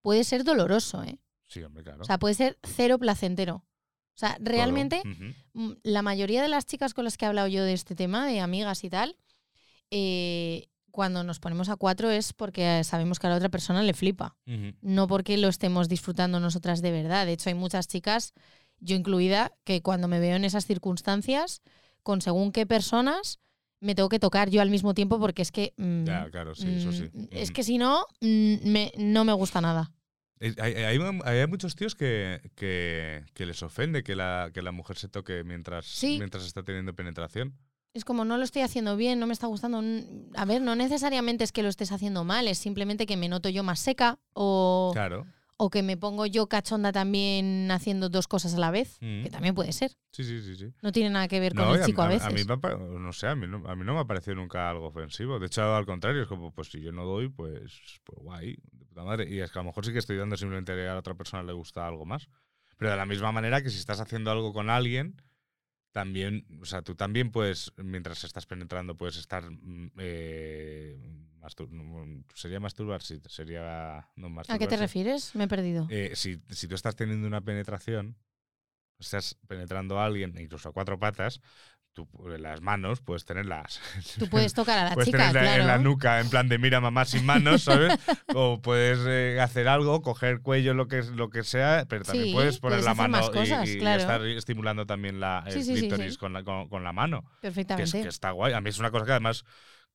puede ser doloroso, ¿eh? Sí, hombre, claro. O sea, puede ser cero placentero. O sea, realmente, mm, la mayoría de las chicas con las que he hablado yo de este tema, de amigas y tal, eh, cuando nos ponemos a cuatro es porque sabemos que a la otra persona le flipa no porque lo estemos disfrutando nosotras de verdad. De hecho, hay muchas chicas, yo incluida, que cuando me veo en esas circunstancias, con según qué personas, me tengo que tocar yo al mismo tiempo porque es que... mm, Ya, claro, sí, eso sí. mm, Es Mm. que si no, mm, me- no me gusta nada. Hay, hay- hay muchos tíos que, que, que les ofende que la, que la mujer se toque mientras, Sí. mientras está teniendo penetración. Es como no lo estoy haciendo bien, no me está gustando. A ver, no necesariamente es que lo estés haciendo mal, es simplemente que me noto yo más seca o, Claro. O que me pongo yo cachonda también haciendo dos cosas a la vez, Mm. que también puede ser. Sí, sí, sí, sí. No tiene nada que ver con No, el chico a, veces. mí me ha pa- no sé, a mí, no, a mí no me ha parecido nunca algo ofensivo. De hecho, al contrario, es como, pues si yo no doy, pues, pues guay, de puta madre. Y es que a lo mejor sí que estoy dando simplemente a la otra persona le gusta algo más. Pero de la misma manera que si estás haciendo algo con alguien, también, o sea, tú también puedes, mientras estás penetrando, puedes estar... mm, eh, mastur- ¿Sería masturbar? Sí, sería... No, ¿A qué masturbar, te refieres? Me he perdido. Eh, si, si tú estás teniendo una penetración, estás penetrando a alguien, incluso a cuatro patas, tú las manos puedes tenerlas. Tú puedes tocar a la puedes chica, tenerla en la claro. nuca, en plan de mira mamá sin manos, ¿sabes? o puedes eh, hacer algo, coger cuello, lo que, lo que sea, pero también Sí, puedes poner puedes la mano cosas, y, y claro. estar estimulando también la, el Sí, sí, sí. Con, la, con, con la mano. Que, es, Perfectamente. que está guay. A mí es una cosa que además,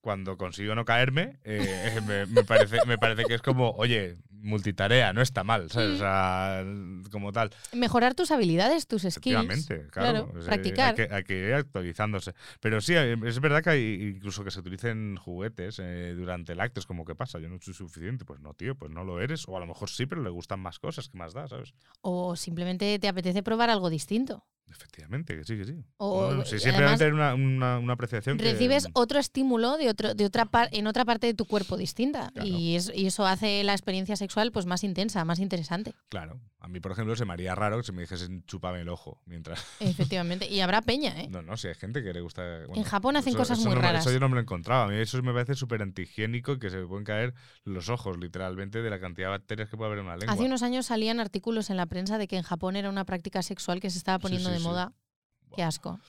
cuando consigo no caerme, eh, me, me parece, me parece que es como, oye, multitarea, no está mal, ¿sabes? Mm. O sea, como tal. Mejorar tus habilidades, tus skills. Claro. Claro, o sea, practicar. Hay que, hay que ir actualizándose. Pero sí, eh, es verdad que hay incluso que se utilicen juguetes eh, durante el acto. Es como, ¿qué pasa? Yo no soy suficiente. Pues no, tío, pues no lo eres. O a lo mejor sí, pero le gustan más cosas. ¿Qué más da, sabes? O simplemente te apetece probar algo distinto. Efectivamente, que sí, que sí. O- No, sí, y simplemente una, una, una apreciación que- Recibes otro estímulo de otro, de otra par- en otra parte de tu cuerpo distinta. Claro. Y, es- y eso hace la experiencia sexual pues más intensa, más interesante. Claro. A mí, por ejemplo, se me haría raro que se me dijesen chúpame el ojo mientras. Efectivamente. Y habrá peña, ¿eh? No, no, si hay gente que le gusta. bueno, En Japón hacen eso- cosas eso muy no raras. Eso yo no me lo encontraba. A mí eso me parece súper antihigiénico que se me pueden caer los ojos, literalmente, de la cantidad de bacterias que puede haber en una lengua. Hace unos años salían artículos en la prensa de que en Japón era una práctica sexual que se estaba poniendo sí, de sí. moda. Qué asco.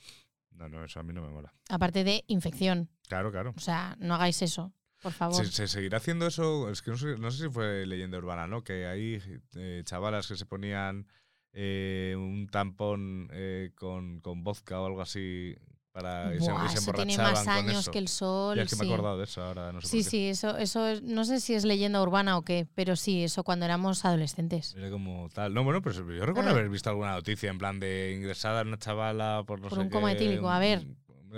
No, no, eso a mí no me mola. Aparte de infección. Claro, claro. O sea, no hagáis eso, por favor. ¿Se, se seguirá haciendo eso? Es que no sé, no sé si fue leyenda urbana, ¿no? Que hay eh, chavalas que se ponían eh, un tampón eh, con, con vodka o algo así para se, y Buah, se eso tiene emborrachaban más con años eso. que el sol. Ya es que me he sí. acordado de eso ahora, no sé Sí, por qué. sí, eso, eso es- no sé si es leyenda urbana o qué, pero sí, eso cuando éramos adolescentes. Era como tal. No, bueno, pero yo recuerdo Ah. haber visto alguna noticia en plan de ingresada una chavala por no Por sé un coma etílico, a ver.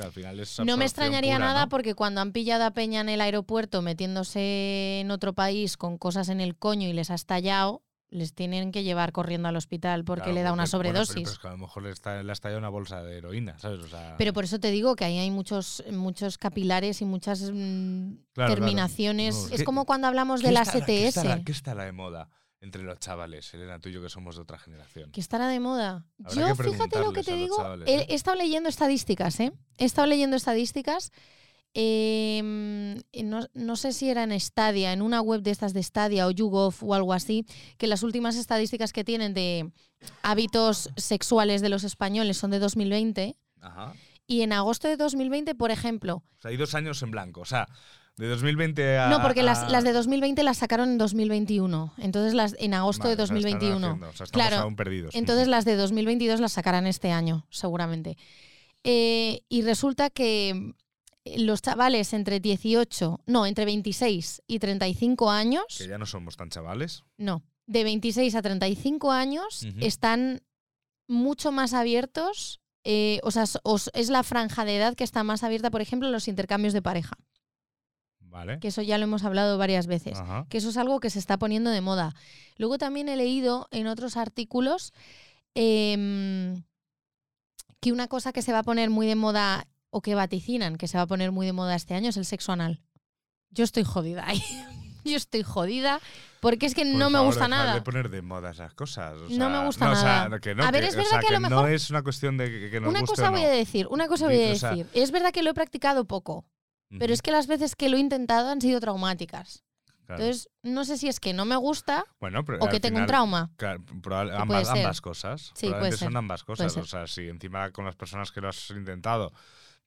Al final es No me extrañaría pura, nada ¿no? porque cuando han pillado a Peña en el aeropuerto metiéndose en otro país con cosas en el coño y les ha estallado, les tienen que llevar corriendo al hospital porque Claro, le da una porque- bueno, pero- sobredosis. pero es que a lo mejor le, está, le ha estallado una bolsa de heroína, ¿sabes? O sea, Pero por eso te digo que ahí hay muchos, muchos capilares y muchas mm, Claro, claro. terminaciones. No, es ¿qué- como cuando hablamos ¿qué de la está- ¿qué la- ¿Qué está la de moda entre los chavales, Elena, tú y yo que somos de otra generación? que estará de moda. Habrá Yo, fíjate lo que te digo, chavales, ¿eh? he estado leyendo estadísticas, ¿eh? He estado leyendo estadísticas. Eh, no, no sé si era en Stadia, en una web de estas de Stadia o YouGov o algo así, que las últimas estadísticas que tienen de hábitos sexuales de los españoles son de 2020. Ajá. Y en agosto de 2020, por ejemplo, O sea, hay dos años en blanco. O sea, de 2020 a. no, porque las, a- las de 2020 las sacaron en 2021. Entonces, las en agosto Vale, de o sea, están 2021. haciendo, o sea, estamos claro. aún perdidos. Entonces, las de 2022 las sacarán este año, seguramente. Eh, y resulta que los chavales entre 18, no, entre 26 y 35 años, Que ya no somos tan chavales. no, de 26 a 35 años Ujú. están mucho más abiertos. eh, o sea, es- os- es la franja de edad que está más abierta, por ejemplo, en los intercambios de pareja. Vale. Que eso ya lo hemos hablado varias veces. Ajá. Que eso es algo que se está poniendo de moda. Luego también he leído en otros artículos em, que una cosa que se va a poner muy de moda o que vaticinan que se va a poner muy de moda este año es el sexo anal. Yo estoy jodida ahí. yo estoy jodida porque es que Por no me gusta nada. de poner de moda esas cosas. o No sea, me gusta o sea, nada. que no, A ver, que- es o verdad sea, que a lo no mejor- es una cuestión de que, que nos Una guste cosa o voy no. a decir, una cosa voy a o decir. Es verdad que lo he practicado poco, pero Ujú, es que las veces que lo he intentado han sido traumáticas. claro. Entonces, no sé si es que no me gusta Bueno, pero o que tengo un final, trauma. claro, probable- ambas, ser. ambas cosas. Sí, puede Probablemente son ser, ambas puede cosas. ser. O sea, si encima con las personas que lo has intentado,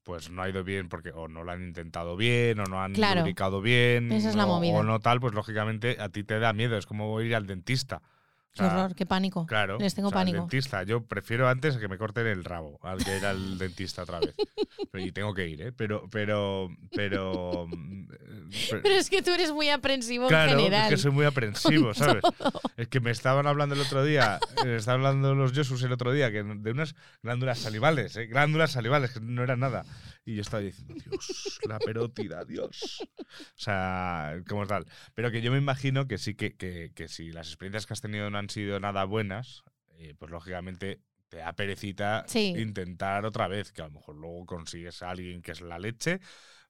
pues no ha ido bien porque o no lo han intentado bien o no han Claro. lubricado bien Esa es la o, movida. o no tal, pues lógicamente a ti te da miedo. Es como ir al dentista. Qué sea, horror, qué pánico. Claro. Les tengo o sea, al pánico. dentista. Yo prefiero antes que me corten el rabo al que ir al dentista otra vez. Y tengo que ir, ¿eh? Pero, pero, pero. mm, pero- Pero es que tú eres muy aprensivo Claro, en general. es que soy muy aprensivo, ¿sabes? todo. Es que me estaban hablando el otro día, eh, estaban hablando los Josus el otro día, que de unas glándulas salivales, ¿eh? glándulas salivales, que no eran nada. Y yo estaba diciendo, Dios, la perótida, Dios. O sea, como tal. Pero que yo me imagino que sí que, que, que si las experiencias que has tenido no han sido nada buenas, eh, pues lógicamente te da perecita Sí. intentar otra vez, que a lo mejor luego consigues a alguien que es la leche.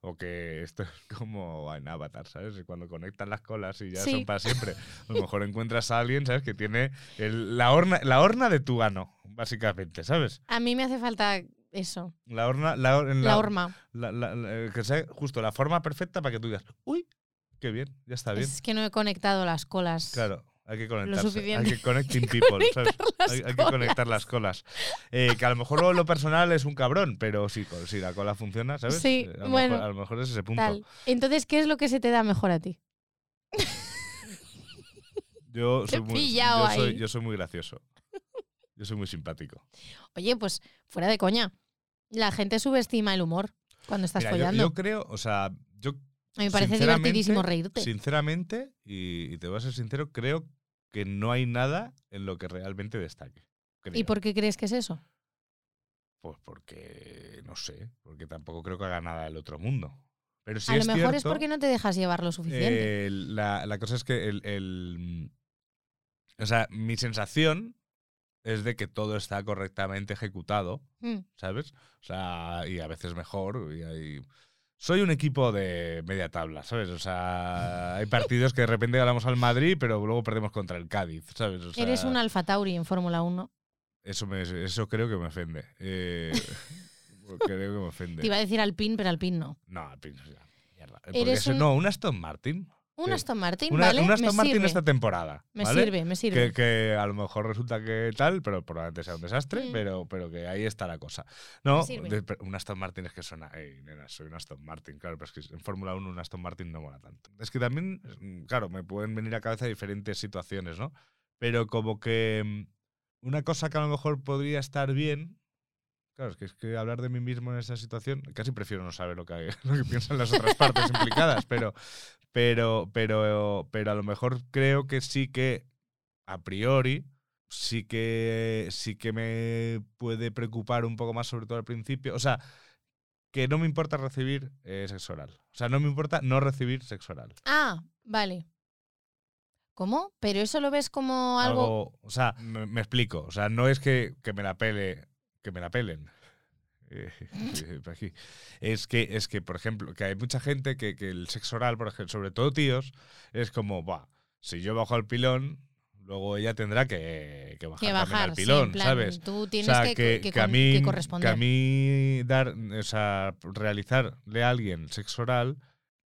O que esto es como en Avatar, ¿sabes? Cuando conectan las colas y ya Sí. son para siempre. A lo mejor encuentras a alguien, ¿sabes? Que tiene el- la, horna, la horna de tu ano, básicamente, ¿sabes? A mí me hace falta eso, La horna. La, en la horma. la- la- la- que sea justo la forma perfecta para que tú digas, uy, qué bien, ya está bien. Es que no he conectado las colas. Claro, hay que conectarse. Hay que connecting people, ¿sabes? Hay, hay que conectar las colas. Eh, que a lo mejor luego lo personal es un cabrón, pero sí, co- si la cola funciona, ¿sabes? Sí, Eh, a lo bueno, mejor, a lo mejor es ese punto. Tal. Entonces, ¿qué es lo que se te da mejor a ti? Yo soy, muy, yo, soy, yo soy muy gracioso. Yo soy muy simpático. Oye, pues fuera de coña. La gente subestima el humor cuando estás Mira, yo, follando. yo creo, o sea, yo. A mí me parece divertidísimo reírte. Sinceramente, y, y te voy a ser sincero, creo que no hay nada en lo que realmente destaque. ¿Y por qué crees que es eso? Pues porque, no sé, porque tampoco creo que haga nada del otro mundo. Pero sí a lo mejor es porque no te dejas llevar lo suficiente. eh, la, la cosa es que el, el- O sea, mi sensación es de que todo está correctamente ejecutado, Mm. ¿sabes? O sea, y a veces mejor. Y hay- Soy un equipo de media tabla, ¿sabes? O sea, hay partidos que de repente ganamos al Madrid, pero luego perdemos contra el Cádiz, ¿sabes? O sea, Eres un Alfa Tauri en Fórmula 1. Eso, me, eso creo que me ofende. Eh, creo que me ofende. Te iba a decir Alpine, pero Alpine no. No, Alpine, ya, mierda. Eres un- No, un Aston Martin. Un. Aston Martin, Una- ¿vale? un Aston Martin sirve. esta temporada. Me ¿vale? sirve, me sirve. Que, que a lo mejor resulta que tal, pero probablemente sea un desastre, Mm. pero, pero que ahí está la cosa. No, de- un Aston Martin es que suena, hey, nena, soy un Aston Martin, claro, pero es que en Fórmula 1 un Aston Martin no mola tanto. Es que también, mm, claro, me pueden venir a cabeza diferentes situaciones, ¿no? Pero como que mm, una cosa que a lo mejor podría estar bien. Claro, es que, es que hablar de mí mismo en esa situación, casi prefiero no saber lo que, lo que piensan las otras partes implicadas, pero, pero, pero, pero a lo mejor creo que sí que, a priori, sí que, sí que me puede preocupar un poco más, sobre todo al principio. O sea, que no me importa recibir eh, sexo oral. O sea, no me importa no recibir sexo oral. Ah, vale. ¿Cómo? ¿Pero eso lo ves como algo...? Algo- o sea, me, me explico. O sea, no es que, que me la pele, que me la pelen. Eh, aquí. Es que, es que, por ejemplo, que hay mucha gente que, que el sexo oral, por ejemplo, sobre todo tíos, es como, Buah, si yo bajo el pilón, luego ella tendrá que, que bajar, que también bajar, al sí, pilón, plan, ¿sabes? Tú O tienes sea, que, que, que a mí, que a mí dar, o sea, realizarle a alguien sexo oral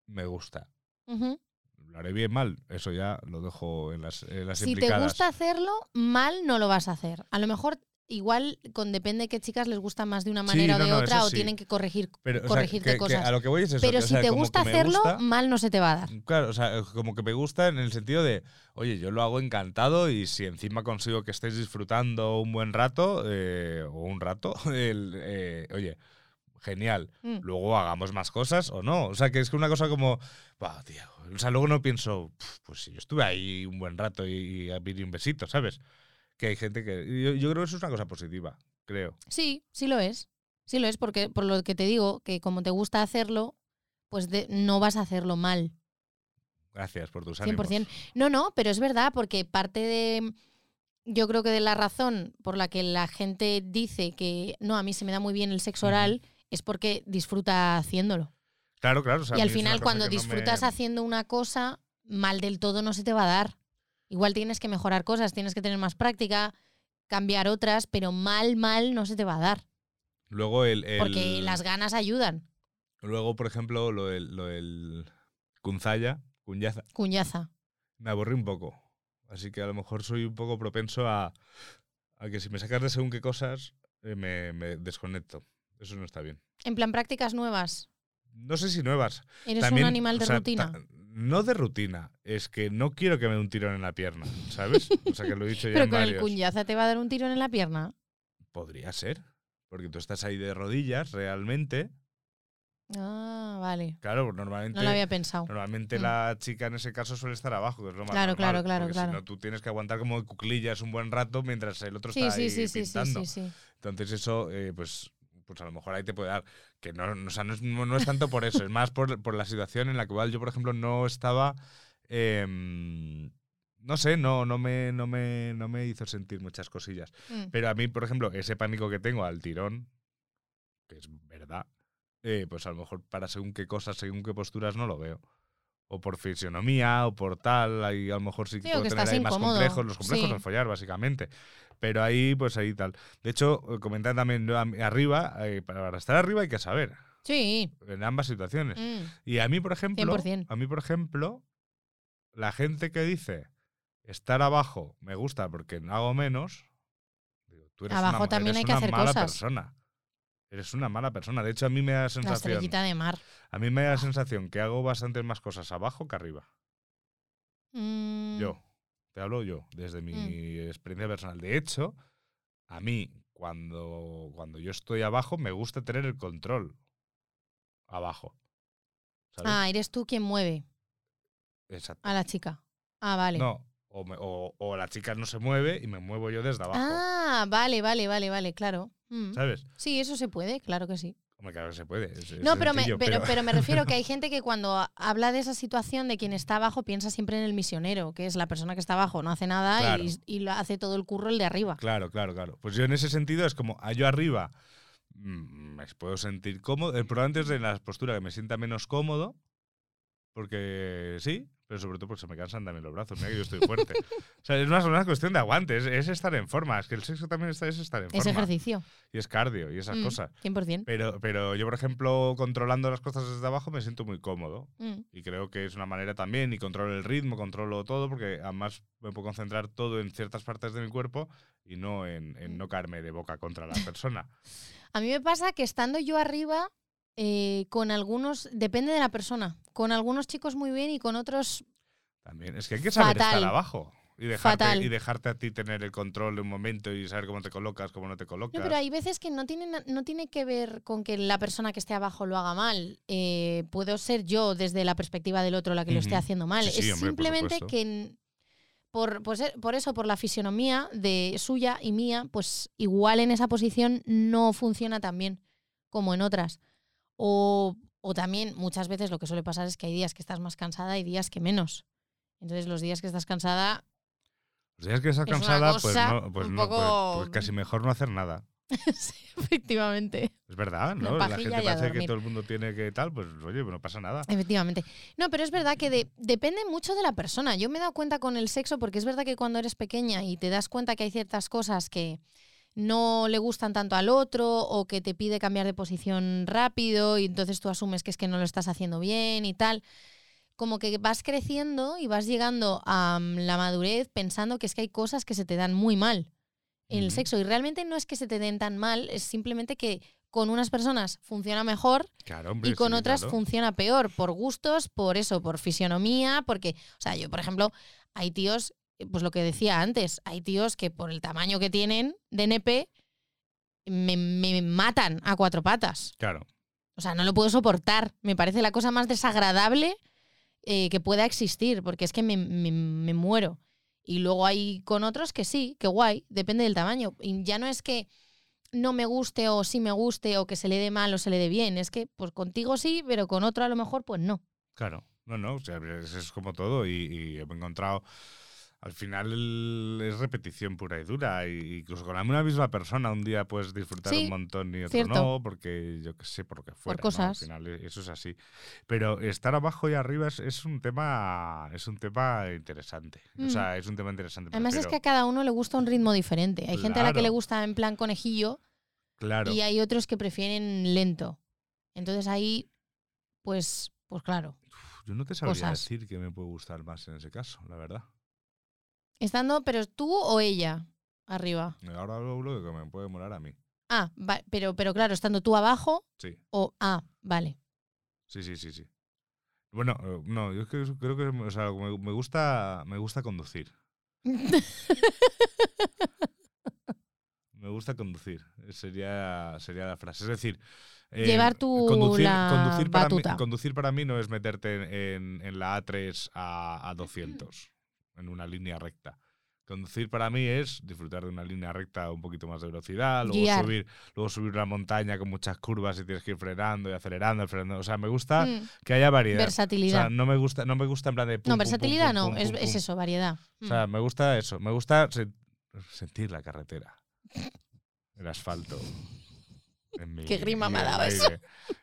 me gusta. Lo haré bien mal, eso ya lo dejo en las, en las Si te gusta hacerlo, mal no lo vas a hacer. A lo mejor igual con depende de qué chicas les gusta más de una Sí, manera no, o de no, otra o tienen que corregir, Pero, o sea, corregirte que cosas. a lo que voy es eso. Pero que, o si te gusta hacerlo, gusta- mal no se te va a dar. Claro, o sea, como que me gusta en el sentido de, oye, yo lo hago encantado y si encima consigo que estéis disfrutando un buen rato, eh, o un rato, el, eh, oye, genial. Mm. Luego hagamos más cosas o no. O sea, que es que una cosa como, "Buah, tío. O sea, luego no pienso, "Puf, pues si yo estuve ahí un buen rato y, y a pedir un besito, ¿sabes? Que hay gente que. Yo, yo creo que eso es una cosa positiva, creo. Sí, sí lo es. Sí lo es porque por lo que te digo, que como te gusta hacerlo, pues de- no vas a hacerlo mal. Gracias por tus ánimos. 100%. No, no, pero es verdad, porque parte de. Yo creo que de la razón por la que la gente dice que no, a mí se me da muy bien el sexo oral es porque disfruta haciéndolo. Claro, claro. o sea, y al final, cuando que no me- disfrutas haciendo una cosa, mal del todo no se te va a dar. Igual tienes que mejorar cosas, tienes que tener más práctica, cambiar otras, pero mal, mal no se te va a dar. Luego el, el- Porque las ganas ayudan. Luego, por ejemplo, lo del, lo del Kunzaya, Kunyaza, me aburrí un poco. Así que a lo mejor soy un poco propenso a, a que si me sacas de según qué cosas, eh, me, me desconecto. Eso no está bien. En plan, prácticas nuevas. No sé si nuevas. Eres También, un animal de o sea, rutina. no de rutina, es que no quiero que me dé un tirón en la pierna, ¿sabes? O sea, que lo he dicho ya Pero en con el varios. cuñaza te va a dar un tirón en la pierna. Podría ser, porque tú estás ahí de rodillas realmente. Ah, vale. Claro, normalmente, No lo había pensado. normalmente Mm. la chica en ese caso suele estar abajo, que es lo más Claro, normal, claro, claro, claro. Si no, tú tienes que aguantar como de cuclillas un buen rato mientras el otro Sí, está sí, ahí sí, sí, sí, pintando. sí, sí. Entonces eso, eh, pues, pues a lo mejor ahí te puede dar. Que no, o sea, no, es, no- es tanto por eso, es más por, por la situación en la que igual yo, por ejemplo, no estaba... em, no sé, no, no, me, no, me, no me hizo sentir muchas cosillas. Mm. Pero a mí, por ejemplo, ese pánico que tengo al tirón, que es verdad, eh, pues a lo mejor para según qué cosas, según qué posturas no lo veo. O por fisionomía, o por tal, ahí a lo mejor sí que puedo que tener ahí más complejos, los complejos sí. al follar, básicamente. Pero ahí, pues ahí tal. De hecho, eh, comentar también arriba, eh, para estar arriba hay que saber, Sí. en ambas situaciones. Mm. Y a mí, por ejemplo, 100%. a mí, por ejemplo, la gente que dice estar abajo me gusta porque hago menos, digo, tú eres Abajo una, también eres hay que una hacer mala cosas. persona. Eres una mala persona. De hecho, a mí me da la sensación. de mar. A mí me da la sensación que hago bastantes más cosas abajo que arriba. Mm. Yo. Te hablo yo, desde mi Mm. experiencia personal. De hecho, a mí, cuando, cuando yo estoy abajo, me gusta tener el control abajo. ¿sabes? Ah, eres tú quien mueve Exacto. a la chica. Ah, vale. No, o, me- o- o la chica no se mueve y me muevo yo desde abajo. Ah, vale, vale, vale, vale, claro. Mm. ¿Sabes? Sí, eso se puede, claro que sí. Hombre, claro que se puede. es- es No, pero me, pero, pero me refiero que hay gente que cuando habla de esa situación de quien está abajo piensa siempre en el misionero, que es la persona que está abajo, no hace nada Claro. y, y lo hace todo el curro el de arriba. Claro, claro, claro. Pues yo en ese sentido es como a yo arriba mm, me puedo sentir cómodo. El problema es de la postura que me sienta menos cómodo. Porque sí, pero sobre todo porque se me cansan también los brazos. Mira que yo estoy fuerte. o sea, es una, una cuestión de aguante, es, es estar en forma. Es que el sexo también está, es estar en Es forma. ejercicio. Y es cardio y esas Mm, cosas. 100%. Pero, pero yo, por ejemplo, controlando las cosas desde abajo me siento muy cómodo. Mm. Y creo que es una manera también, y controlo el ritmo, controlo todo, porque además me puedo concentrar todo en ciertas partes de mi cuerpo y no en, en no caerme de boca contra la persona. A mí me pasa que estando yo arriba, eh, con algunos, depende de la persona, con algunos chicos muy bien y con otros También. Es que hay que saber Fatal. estar abajo. Y dejarte, Fatal. y dejarte a ti tener el control de un momento y saber cómo te colocas, cómo no te colocas. No, pero hay veces que no tiene, no tiene que ver con que la persona que esté abajo lo haga mal. Eh, puedo ser yo desde la perspectiva del otro la que lo esté haciendo mal. Sí, sí, es hombre, simplemente que por, pues, por eso, por la fisionomía de suya y mía, pues igual en esa posición no funciona tan bien como en otras. O, o también muchas veces lo que suele pasar es que hay días que estás más cansada y días que menos. Entonces los días que estás cansada Los días que estás es cansada, pues, no, pues, no, pues- poco- pues casi mejor no hacer nada. sí, efectivamente. Es verdad, ¿no? La gente parece que todo el mundo tiene que tal, pues oye, pues no pasa nada. Efectivamente. No, pero es verdad que de- depende mucho de la persona. Yo me he dado cuenta con el sexo, porque es verdad que cuando eres pequeña y te das cuenta que hay ciertas cosas que no le gustan tanto al otro o que te pide cambiar de posición rápido y entonces tú asumes que es que no lo estás haciendo bien y tal. Como que vas creciendo y vas llegando a mm, la madurez pensando que es que hay cosas que se te dan muy mal en el sexo y realmente no es que se te den tan mal, es simplemente que con unas personas funciona mejor Claro, hombre, y con sí, otras claro. funciona peor, por gustos, por eso, por fisionomía, porque, o sea, yo, por ejemplo, hay tíos, pues lo que decía antes, hay tíos que por el tamaño que tienen de nepe me, me matan a cuatro patas. Claro. O sea, no lo puedo soportar. Me parece la cosa más desagradable eh, que pueda existir, porque es que me, me- me muero. Y luego hay con otros que sí, que guay, depende del tamaño. Y ya no es que no me guste o sí me guste o que se le dé mal o se le dé bien. Es que pues contigo sí, pero con otro a lo mejor pues no. Claro, no, no, o sea, es, es como todo y, y he encontrado al final es repetición pura y dura. Y incluso con la una misma persona un día puedes disfrutar Sí, un montón y otro cierto. no, porque yo qué sé, por lo que fuera. ¿no? Al cosas. final e- eso es así. Pero estar abajo y arriba es, es un tema es un tema interesante. Mm. O sea, es un tema interesante. Además es que a cada uno le gusta un ritmo diferente. Hay gente a la que le gusta en plan conejillo Claro. y hay otros que prefieren lento. Entonces ahí, pues, pues claro. Yo no te sabría cosas. decir que me puede gustar más en ese caso, la verdad. Estando, pero tú o ella arriba. Ahora hablo de que me puede molar a mí. Ah, va- pero, pero claro, estando tú abajo Sí, o... Ah, vale. sí, sí, sí, sí. Bueno, eh, no, yo creo, creo que o sea, me, me gusta me gusta conducir. Me gusta conducir. eh, Sería, sería la frase. Es decir, eh, Llevar conducir, la conducir, para mí, conducir para mí no es meterte en, en la A3 a, a 200 en una línea recta. Conducir para mí es disfrutar de una línea recta a un poquito más de velocidad, luego Guiar. subir, luego subir una montaña con muchas curvas y tienes que ir frenando y acelerando, frenando. O sea, me gusta Mm, que haya variedad. versatilidad. O sea, no me gusta, no me gusta en plan de pum, no, pum, versatilidad pum, no, es, eso, variedad. O Mm. sea, me gusta eso, me gusta sen- sentir la carretera, el asfalto. en mi- Qué grima me ha dado eso.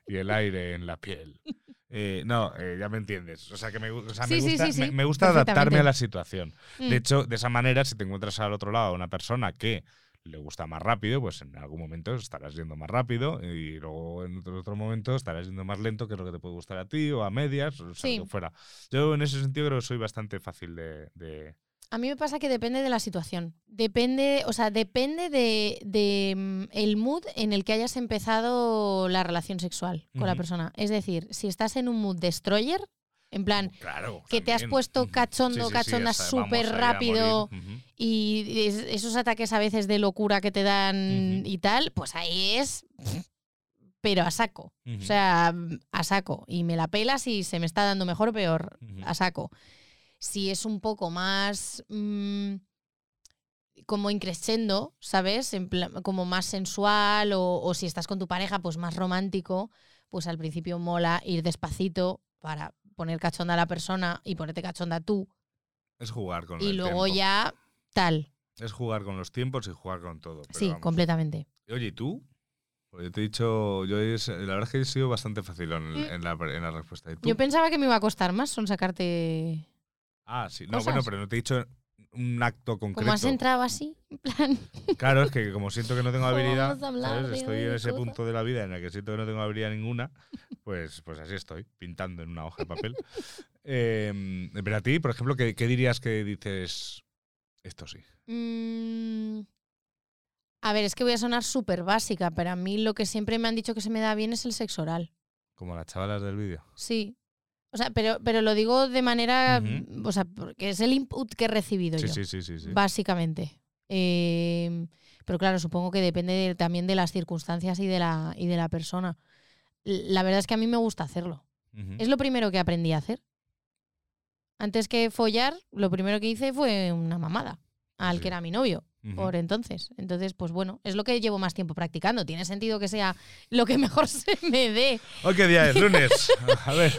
Y el aire en la piel. Eh, no, eh, ya me entiendes. O sea, que me, gu- o sea, me Sí, gusta, sí, sí, me- me gusta adaptarme a la situación. Mm. De hecho, de esa manera, si te encuentras al otro lado a una persona que le gusta más rápido, pues en algún momento estarás yendo más rápido y luego en otro, otro momento estarás yendo más lento, que es lo que te puede gustar a ti o a medias, o sea, Sí. lo que fuera. Yo en ese sentido creo que soy bastante fácil de... de- A mí me pasa que depende de la situación. Depende, o sea, depende de, de, mm, el mood en el que hayas empezado la relación sexual con la persona. Es decir, si estás en un mood destroyer, en plan, Claro. que te has puesto cachondo, Sí, sí, cachonda súper rápido y es- esos ataques a veces de locura que te dan y tal, pues ahí es, pero a saco. O sea, a saco. Y me la pelas y se me está dando mejor o peor, a saco. Si es un poco más mm, como increscendo, ¿sabes? En plan- como más sensual o, o si estás con tu pareja, pues más romántico, pues al principio mola ir despacito para poner cachonda a la persona y ponerte cachonda tú. Es jugar con Y luego tiempo. ya tal. Es jugar con los tiempos y jugar con todo. pero sí, vamos. completamente. Oye, ¿y tú? Pues yo te he dicho, yo la verdad es que he sido bastante fácil en, Mm. en la, en la respuesta. ¿Y tú? Yo pensaba que me iba a costar más son sacarte... ah, sí. No, cosas. bueno, pero no te he dicho un acto concreto. Como has entrado así, en plan... Claro, es que como siento que no tengo ¿Cómo habilidad, estoy en ese cosa? punto de la vida en el que siento que no tengo habilidad ninguna, pues, pues así estoy, pintando en una hoja de papel. Eh, pero a ti, por ejemplo, ¿qué, qué dirías que dices esto sí? Mm, a ver, es que voy a sonar súper básica, pero a mí lo que siempre me han dicho que se me da bien es el sexo oral. Como las chavalas del vídeo. Sí. O sea, pero, pero lo digo de manera. O sea, porque es el input que he recibido Sí, yo. sí, sí, sí, sí. Básicamente. Eh, pero claro, supongo que depende de- también de las circunstancias y de, la, y de la persona. La verdad es que a mí me gusta hacerlo. Es lo primero que aprendí a hacer. Antes que follar, lo primero que hice fue una mamada al Sí. que era mi novio Por entonces. Entonces, pues bueno, es lo que llevo más tiempo practicando. Tiene sentido que sea lo que mejor se me dé, Hoy qué día es, lunes. A ver.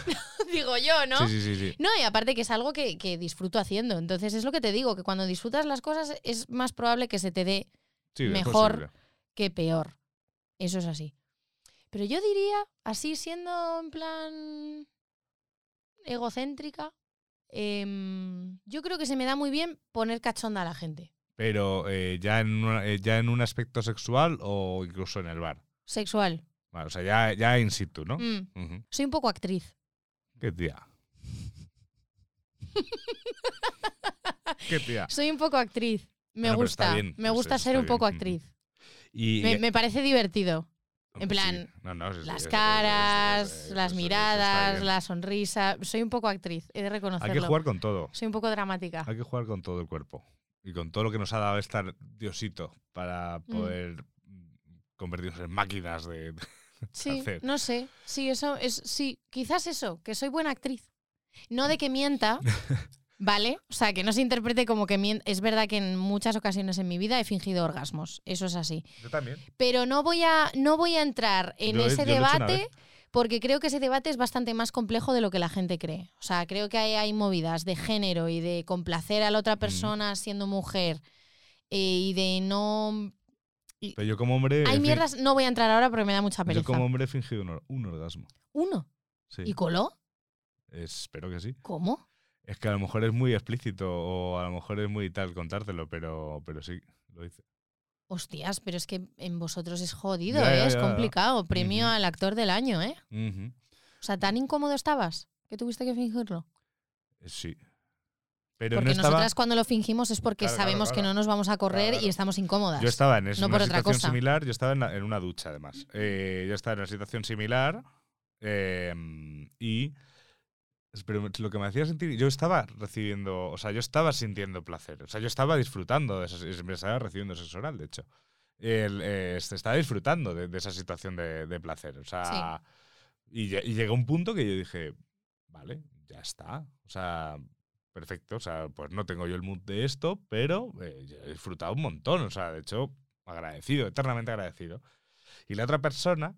digo yo, ¿no? Sí, sí, sí. No, y aparte que es algo que, que disfruto haciendo. Entonces es lo que te digo, que cuando disfrutas las cosas es más probable que se te dé mejor que peor. Eso es así. Pero yo diría, así siendo en plan egocéntrica, em, yo creo que se me da muy bien poner cachonda a la gente. Pero eh, ya, en una- eh, ya en un aspecto sexual o incluso en el bar. Sexual. Vale, o sea, ya, ya in situ, ¿no? Mm. Soy un poco actriz. Qué tía. Qué tía. Soy un poco actriz. Me Bueno, gusta. bien, me eso gusta ser un poco actriz. Y, Me, y- me parece divertido. En sí. plan, No, no, sí, sí, Las caras, las miradas, la sonrisa. Soy un poco actriz, he de reconocerlo. Hay que jugar con todo. Soy un poco dramática. Hay que jugar con todo el cuerpo. Y con todo lo que nos ha dado estar Diosito para Mm. poder convertirnos en máquinas de, de Sí, hacer. no sé. Sí, eso es. Sí, quizás eso, que soy buena actriz. No de que mienta, ¿vale? O sea, que no se interprete como que mienta. Es verdad que en muchas ocasiones en mi vida he fingido orgasmos. Eso es así. Yo también. Pero no voy a, no voy a entrar en Yo ese yo he Porque creo que ese debate es bastante más complejo de lo que la gente cree. O sea, creo que hay, hay movidas de género y de complacer a la otra persona siendo mujer eh, y de no... Pero yo como hombre. he Hay fin- mierdas, no voy a entrar ahora porque me da mucha Yo pereza. como hombre he fingido un, or- un orgasmo. Uno. Sí. ¿Y coló? Espero que sí. ¿Cómo? Es que a lo mejor es muy explícito o a lo mejor es muy tal contártelo, pero, pero sí, lo hice. Hostias, pero es que en vosotros es jodido, Ya, ¿eh? ya, es ya. complicado. Premio al actor del año, ¿eh? O sea, ¿tan incómodo estabas que tuviste que fingirlo? Eh, Sí. Pero Porque no estaba. nosotras cuando lo fingimos es porque Claro, claro, sabemos que no nos vamos a correr y estamos incómodas. Yo estaba en esa no una por otra situación cosa. similar, yo estaba en, la- en una ducha además. Eh, yo estaba en una situación similar eh, y pero lo que me hacía sentir, yo estaba recibiendo, o sea, yo estaba sintiendo placer, o sea, yo estaba disfrutando de esa, me estaba recibiendo sexo oral, de hecho. El, eh, este, estaba disfrutando de, de esa situación de, de placer, o sea, y, lle- y llegó un punto que yo dije, vale, ya está, o sea, perfecto, o sea, pues no tengo yo el mood de esto, pero eh, he disfrutado un montón, o sea, de hecho, agradecido, eternamente agradecido. Y la otra persona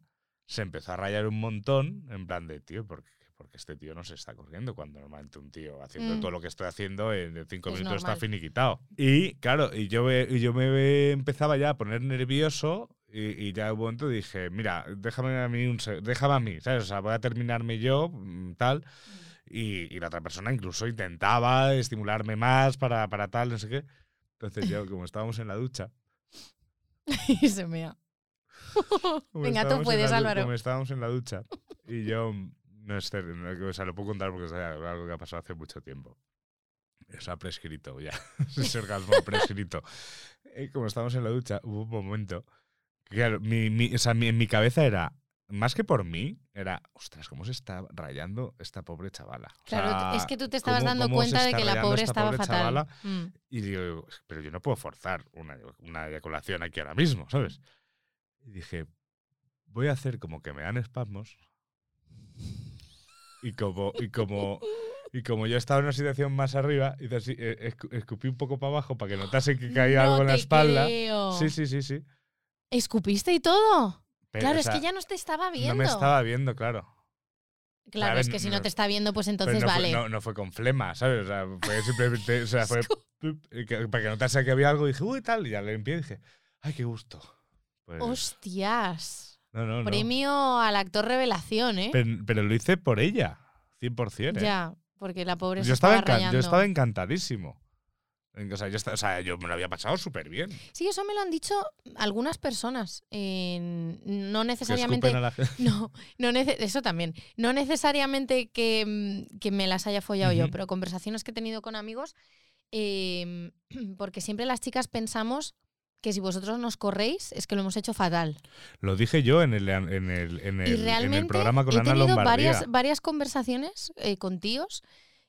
se empezó a rayar un montón, en plan de, tío, ¿por qué? Porque este tío no se está corriendo cuando normalmente un tío haciendo Mm. todo lo que estoy haciendo en cinco Es minutos está normal. finiquitado. Y claro, y yo, yo me empezaba ya a poner nervioso y, y ya un momento dije, mira, déjame a mí un déjame a mí, ¿sabes? O sea, voy a terminarme yo, mm, tal. Y, y la otra persona incluso intentaba estimularme más para, para tal, no sé qué. Entonces yo, como estábamos en la ducha, y se mea. Venga, tú puedes, la Álvaro. Como estábamos en la ducha y yo, no es o sea, lo puedo contar porque es algo que ha pasado hace mucho tiempo. Eso ha prescrito ya, ese orgasmo prescrito. Eh, como estábamos en la ducha, hubo un momento que, claro, mi, mi- o sea, mi- en mi cabeza era, más que por mí, era, ostras, ¿cómo se está rayando esta pobre chavala? O Claro, es que tú te estabas ¿cómo- dando cuenta de está que la pobre esta estaba pobre fatal. chavala? Mm. Y digo, pero yo no puedo forzar una, una eyaculación aquí ahora mismo, ¿sabes? Y dije, voy a hacer como que me dan espasmos. Y como, y como, y como yo estaba en una situación más arriba, hice así, eh, escu- escupí un poco para abajo para que notase que caía No algo en la espalda. creo. Sí, sí, sí, sí. ¿Escupiste y todo? Pero, claro, o es que sea, ya no te estaba viendo. No me estaba viendo, claro. Claro, es que si no no- te está viendo, pues entonces no, vale. fue, no, no fue con flema, ¿sabes? O sea, fue simplemente, o sea, fue para que notase que había algo, dije, uy, tal, y ya le limpié y dije, ay, qué gusto. Pues, Hostias. No, no, no. Premio al actor revelación, ¿eh? Pero, pero lo hice por ella, 100%. ¿eh? Ya, porque la pobre se yo, estaba yo estaba encantadísimo. En- O sea, yo, esta- o sea, yo me lo había pasado súper bien. Sí, eso me lo han dicho algunas personas. no necesariamente. escupen a la gente. No, no nece- eso también. No necesariamente que, mm, que me las haya follado yo, pero conversaciones que he tenido con amigos, eh, porque siempre las chicas pensamos que si vosotros nos corréis es que lo hemos hecho fatal. Lo dije yo en el, en el, en el, y en realmente el programa con he Ana tenido Lombardía. varias, varias conversaciones eh, con tíos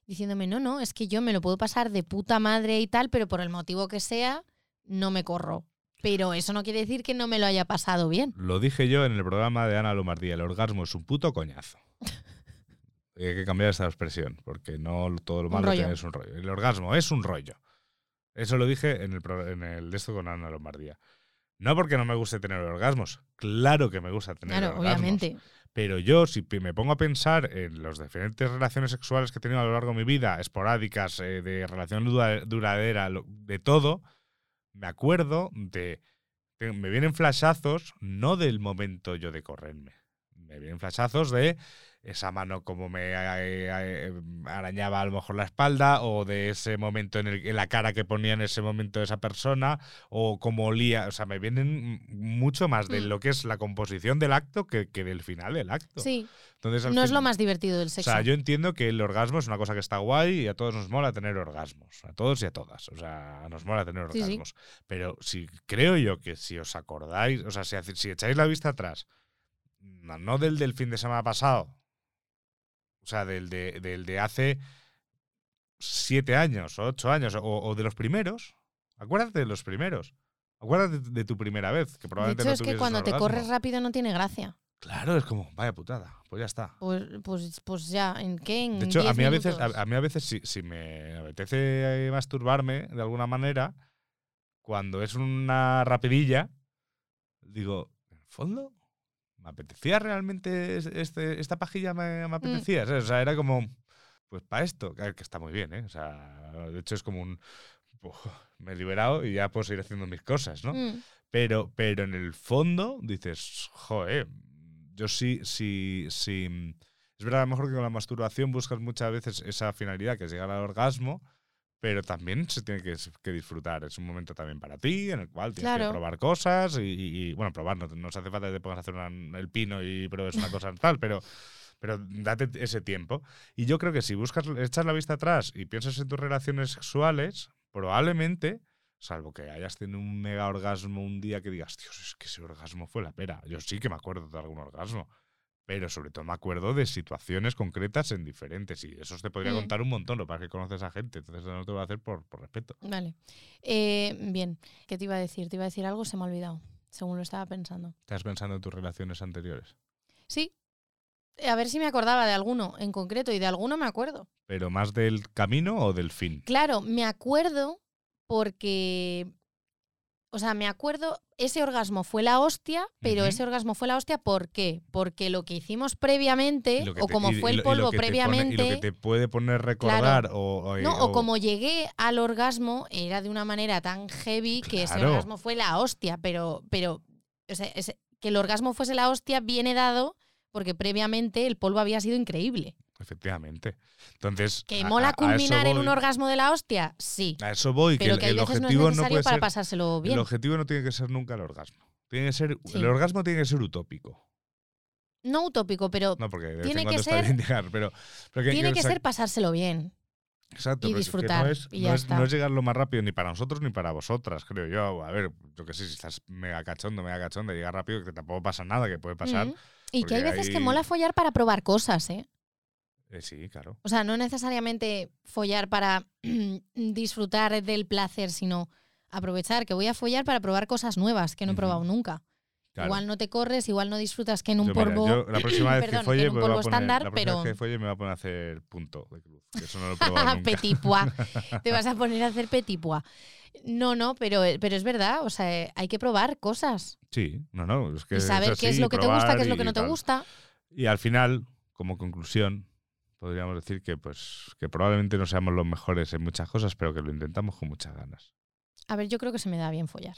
diciéndome, no, no, es que yo me lo puedo pasar de puta madre y tal, pero por el motivo que sea, no me corro. Pero eso no quiere decir que no me lo haya pasado bien. Lo dije yo en el programa de Ana Lombardía. El orgasmo es un puto coñazo. Hay que cambiar esta expresión, porque no todo lo malo es un rollo. El orgasmo es un rollo. Eso lo dije en el, en el de esto con Ana Lombardía. No porque no me guste tener orgasmos. Claro que me gusta tener Claro, orgasmos. obviamente. Pero yo, si me pongo a pensar en las diferentes relaciones sexuales que he tenido a lo largo de mi vida, esporádicas, eh, de relación dura- duradera, lo- de todo, me acuerdo de. de- Me vienen flashazos, no del momento yo de correrme. Me vienen flashazos de esa mano como me eh, eh, arañaba a lo mejor la espalda, o de ese momento en, el, en la cara que ponía en ese momento esa persona, o como olía. O sea, me vienen mucho más de Mm. lo que es la composición del acto que, que del final del acto. Sí, Entonces, no es lo más divertido del O sexo. sea, yo entiendo que el orgasmo es una cosa que está guay y a todos nos mola tener orgasmos. A todos y a todas. O sea, nos mola tener Sí, sí. orgasmos. Pero si creo yo que si os acordáis, o sea, si, si echáis la vista atrás, no, no del del fin de semana pasado, o sea, del de, del de hace siete años o ocho años, o, o de los primeros, acuérdate de los primeros. Acuérdate de, de tu primera vez, que de probablemente hecho, no es que cuando te orgasmo. corres rápido no tiene gracia. Claro, es como, vaya putada, pues ya está. Pues, pues, pues ya, ¿en qué? En De hecho, a 10 mí a veces, a mí a veces si, si me apetece eh, masturbarme de alguna manera, cuando es una rapidilla, digo, en el fondo, ¿me apetecía realmente es- este, esta pajilla? Me, Mm. me apetecía? ¿sabes? O sea, era como, pues para esto, que, está muy bien, ¿eh? O sea, de hecho es como un, "Uf, me he liberado y ya puedo seguir haciendo mis cosas, ¿no? Mm. Pero, pero en el fondo dices, joder, yo sí, sí, sí. Es verdad, a lo mejor que con la masturbación buscas muchas veces esa finalidad que es llegar al orgasmo, pero también se tiene que, que disfrutar. Es un momento también para ti, en el cual tienes Claro. que probar cosas y, y- bueno, probar, no, no se hace falta que te pongas a hacer una- el pino y pruebes una cosa tal, pero, pero date ese tiempo. Y yo creo que si buscas, echas la vista atrás y piensas en tus relaciones sexuales, probablemente, salvo que hayas tenido un mega orgasmo un día que digas, Dios, es que ese orgasmo fue la pera. Yo sí que me acuerdo de algún orgasmo. Pero sobre todo me acuerdo de situaciones concretas en diferentes. Y eso te podría Mm. contar un montón, lo es que conoces a gente. Entonces no te lo voy a hacer por, por respeto. Vale. Eh, bien, ¿qué te iba a decir? Te iba a decir algo, se me ha olvidado, según lo estaba pensando. ¿Estás pensando en tus relaciones anteriores? Sí. A ver si me acordaba de alguno en concreto y de alguno me acuerdo. ¿Pero más del camino o del fin? Claro, me acuerdo porque. O sea, me acuerdo, ese orgasmo fue la hostia, pero ese orgasmo fue la hostia ¿por qué? Porque lo que hicimos previamente, que o te- como y- fue y el y polvo pone- previamente. y lo que te puede poner recordar o, o- No, o- o como llegué al orgasmo, era de una manera tan heavy que ese orgasmo fue la hostia, pero, pero o sea, que el orgasmo fuese la hostia viene dado porque previamente el polvo había sido increíble. Efectivamente. Entonces. ¿Que a- mola a culminar en un orgasmo de la hostia? Sí. A eso voy, Pero que, que el, veces no es objetivo no, puede para ser. pasárselo bien. El objetivo no tiene que ser nunca el orgasmo. Tiene que ser, Sí. El orgasmo tiene que ser utópico. No utópico, pero No, porque Tiene que ser- llegar, pero, pero que- tiene que ser pasárselo bien. Exacto, y disfrutar, no, es, y no ya es- está. no es llegar lo más rápido ni para nosotros ni para vosotras, creo yo. A ver, yo que sé, si estás mega cachondo, mega cachondo, llegar rápido, que tampoco pasa nada, que puede pasar. Mm. Y que hay veces que mola follar para probar cosas, ¿eh? Eh, sí, claro. O sea, no necesariamente follar para disfrutar del placer, sino aprovechar que voy a follar para probar cosas nuevas que no he probado nunca. claro. Igual no te corres, igual no disfrutas que en un Yo, mira, polvo. yo la próxima vez que folle, me voy a poner, pero. que folle me a poner a hacer punto de cruz. Eso no lo he probado nunca. Te vas a poner a hacer petit pois. No, no, pero, pero es verdad, o sea, hay que probar cosas Sí, no, no. Es que y saber es qué es lo que te gusta, qué es lo que no te gusta. Y al final, como conclusión, podríamos decir que, pues, que probablemente no seamos los mejores en muchas cosas, pero que lo intentamos con muchas ganas. A ver, yo creo que se me da bien follar.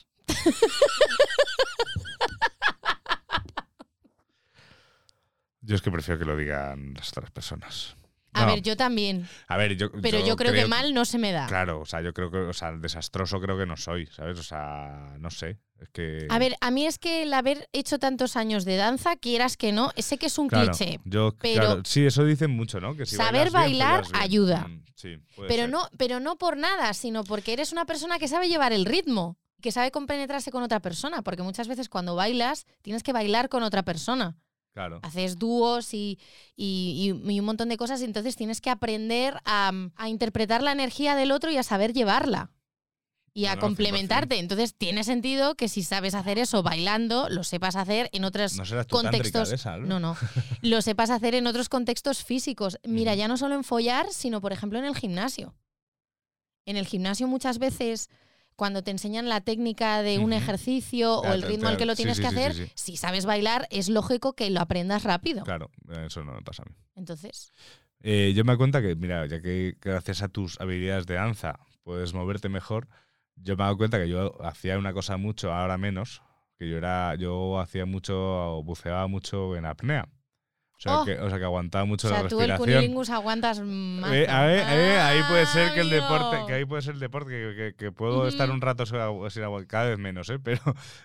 Yo es que prefiero que lo digan las otras personas. A No, ver, yo también. a ver, yo, Pero yo, creo, que mal no se me da. Claro, o sea, yo creo que, o sea, desastroso creo que no soy, ¿sabes? O sea, no sé. Es que. A ver, a mí es que el haber hecho tantos años de danza, quieras que no, sé que es un claro, cliché, Yo, pero claro, sí, eso dicen mucho, ¿no? Que si saber bailar bien. ayuda. Mm, sí, puede pero ser. no, pero no por nada, sino porque eres una persona que sabe llevar el ritmo, que sabe compenetrarse con otra persona, porque muchas veces cuando bailas tienes que bailar con otra persona. Claro. Haces dúos y, y- y- un montón de cosas, y entonces tienes que aprender a, a interpretar la energía del otro y a saber llevarla. Y a No, no, 100%. complementarte. Entonces tiene sentido que si sabes hacer eso bailando, lo sepas hacer en otros No serás tú contextos. esa, ¿no? no. Lo sepas hacer en otros contextos físicos. Mira, ya no solo en follar, sino por ejemplo en el gimnasio. En el gimnasio muchas veces cuando te enseñan la técnica de un ejercicio o el ritmo al que lo tienes sí, que sí, hacer, sí. si sabes bailar, es lógico que lo aprendas rápido. Claro, eso no me pasa a mí. Entonces, Eh, yo me doy cuenta que, mira, ya que gracias a tus habilidades de danza puedes moverte mejor, yo me he dado cuenta que yo hacía una cosa mucho, ahora menos, que yo era, yo hacía mucho, buceaba mucho en apnea. O sea, Oh. que, o sea que aguantaba mucho o sea, la tú el respiración. cunilingus aguantas más. Eh, a ver, eh, ahí puede ser que el deporte, que ahí puede ser el deporte, que, que- que puedo estar un rato sin agua, sin agua, cada vez menos, ¿eh? pero,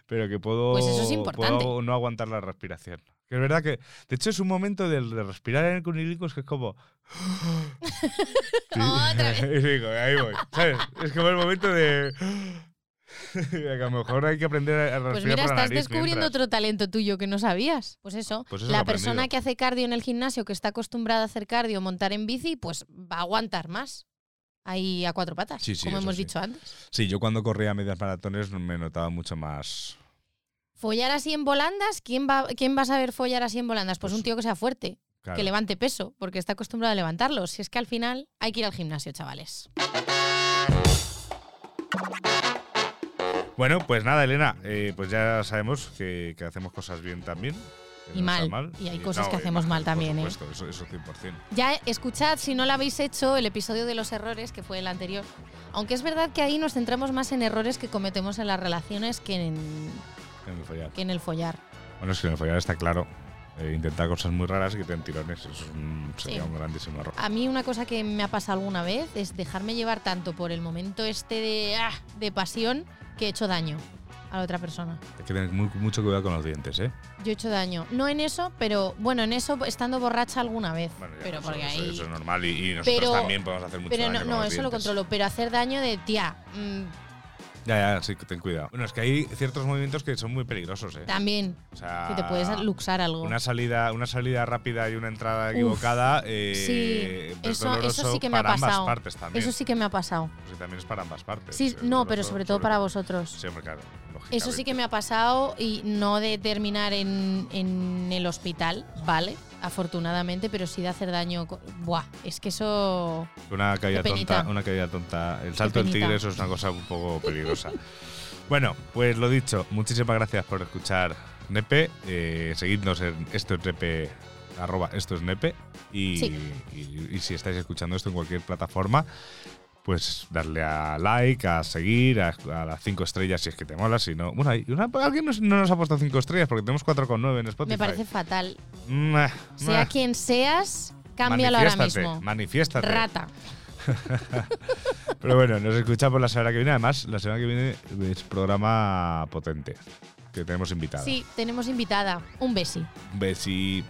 pero que puedo, Pues eso es importante. puedo no aguantar la respiración. Que es verdad que, de hecho, es un momento de, de respirar en el cunilingus que es como. Sí. Otra vez. Y digo, ahí voy. ¿Sabes? Es como el momento de. a lo mejor hay que aprender a respirar Pues mira, por la estás nariz descubriendo mientras. otro talento tuyo que no sabías. Pues eso, Pues eso lo he la aprendido. persona que hace cardio en el gimnasio, que está acostumbrada a hacer cardio, montar en bici, pues va a aguantar más. Ahí a cuatro patas, Sí, sí, como eso hemos sí. dicho antes. Sí, yo cuando corría medias maratones me notaba mucho más. Follar así en volandas, ¿quién va, ¿quién va a saber follar así en volandas? Pues, Pues, un tío que sea fuerte, claro. que levante peso, porque está acostumbrado a levantarlo. Si es que al final hay que ir al gimnasio, chavales. Bueno, pues nada, Elena, eh, pues ya sabemos que, que hacemos cosas bien también. Y no está mal. Y hay cosas no, que y hacemos mal por también, ¿eh? supuesto, Eso, eso 100%. Ya escuchad, si no lo habéis hecho, el episodio de los errores, que fue el anterior. Aunque es verdad que ahí nos centramos más en errores que cometemos en las relaciones que en, En el follar. que en el follar. Bueno, es que en el follar está claro. Eh, intentar cosas muy raras y que te den tirones. Eso es un- sería Sí. un grandísimo error. A mí una cosa que me ha pasado alguna vez es dejarme llevar tanto por el momento este de, ah, de pasión que he hecho daño a la otra persona. Hay que tener muy- mucho cuidado con los dientes, ¿eh? Yo he hecho daño. No en eso, pero bueno, en eso estando borracha alguna vez. Bueno, ya, pero eso, porque eso- ahí. eso es normal y, y nosotros Pero- también podemos hacer mucho Pero daño no, con no los eso lo controlo. Pero hacer daño de tía. mm, Ya, ya, sí, que ten cuidado. Bueno, es que hay ciertos movimientos que son muy peligrosos, ¿eh? también. O sea, Que te puedes luxar algo. Una salida, una salida rápida y una entrada equivocada. eh, Sí, es eso, sí que me ha para pasado. ambas partes también. Eso sí que me ha pasado. Pues también es para ambas partes. Sí, no, pero sobre todo para vosotros. Sí, hombre, claro. Eso sí que me ha pasado y no de terminar en, en el hospital, ¿vale? Afortunadamente, pero sí de hacer daño. Buah, es que eso. Una caída tonta, una caída tonta. El salto del tigre, eso es una cosa un poco peligrosa. bueno, pues lo dicho, muchísimas gracias por escuchar Nepe. Eh, seguidnos en esto es Nepe, arroba esto es Nepe. Y, Sí. y- y si estáis escuchando esto en cualquier plataforma, pues darle a like, a seguir, a, a las 5 estrellas si es que te mola. Si no, bueno, una- alguien nos- no nos ha puesto 5 estrellas porque tenemos 4,9 en Spotify. Me parece fatal. Sea quien seas, cámbialo ahora mismo. Manifiéstate. Rata. Pero bueno, nos escuchamos la semana que viene. Además, la semana que viene es programa potente. Que tenemos invitada. Sí, tenemos invitada. Un besi. Besi.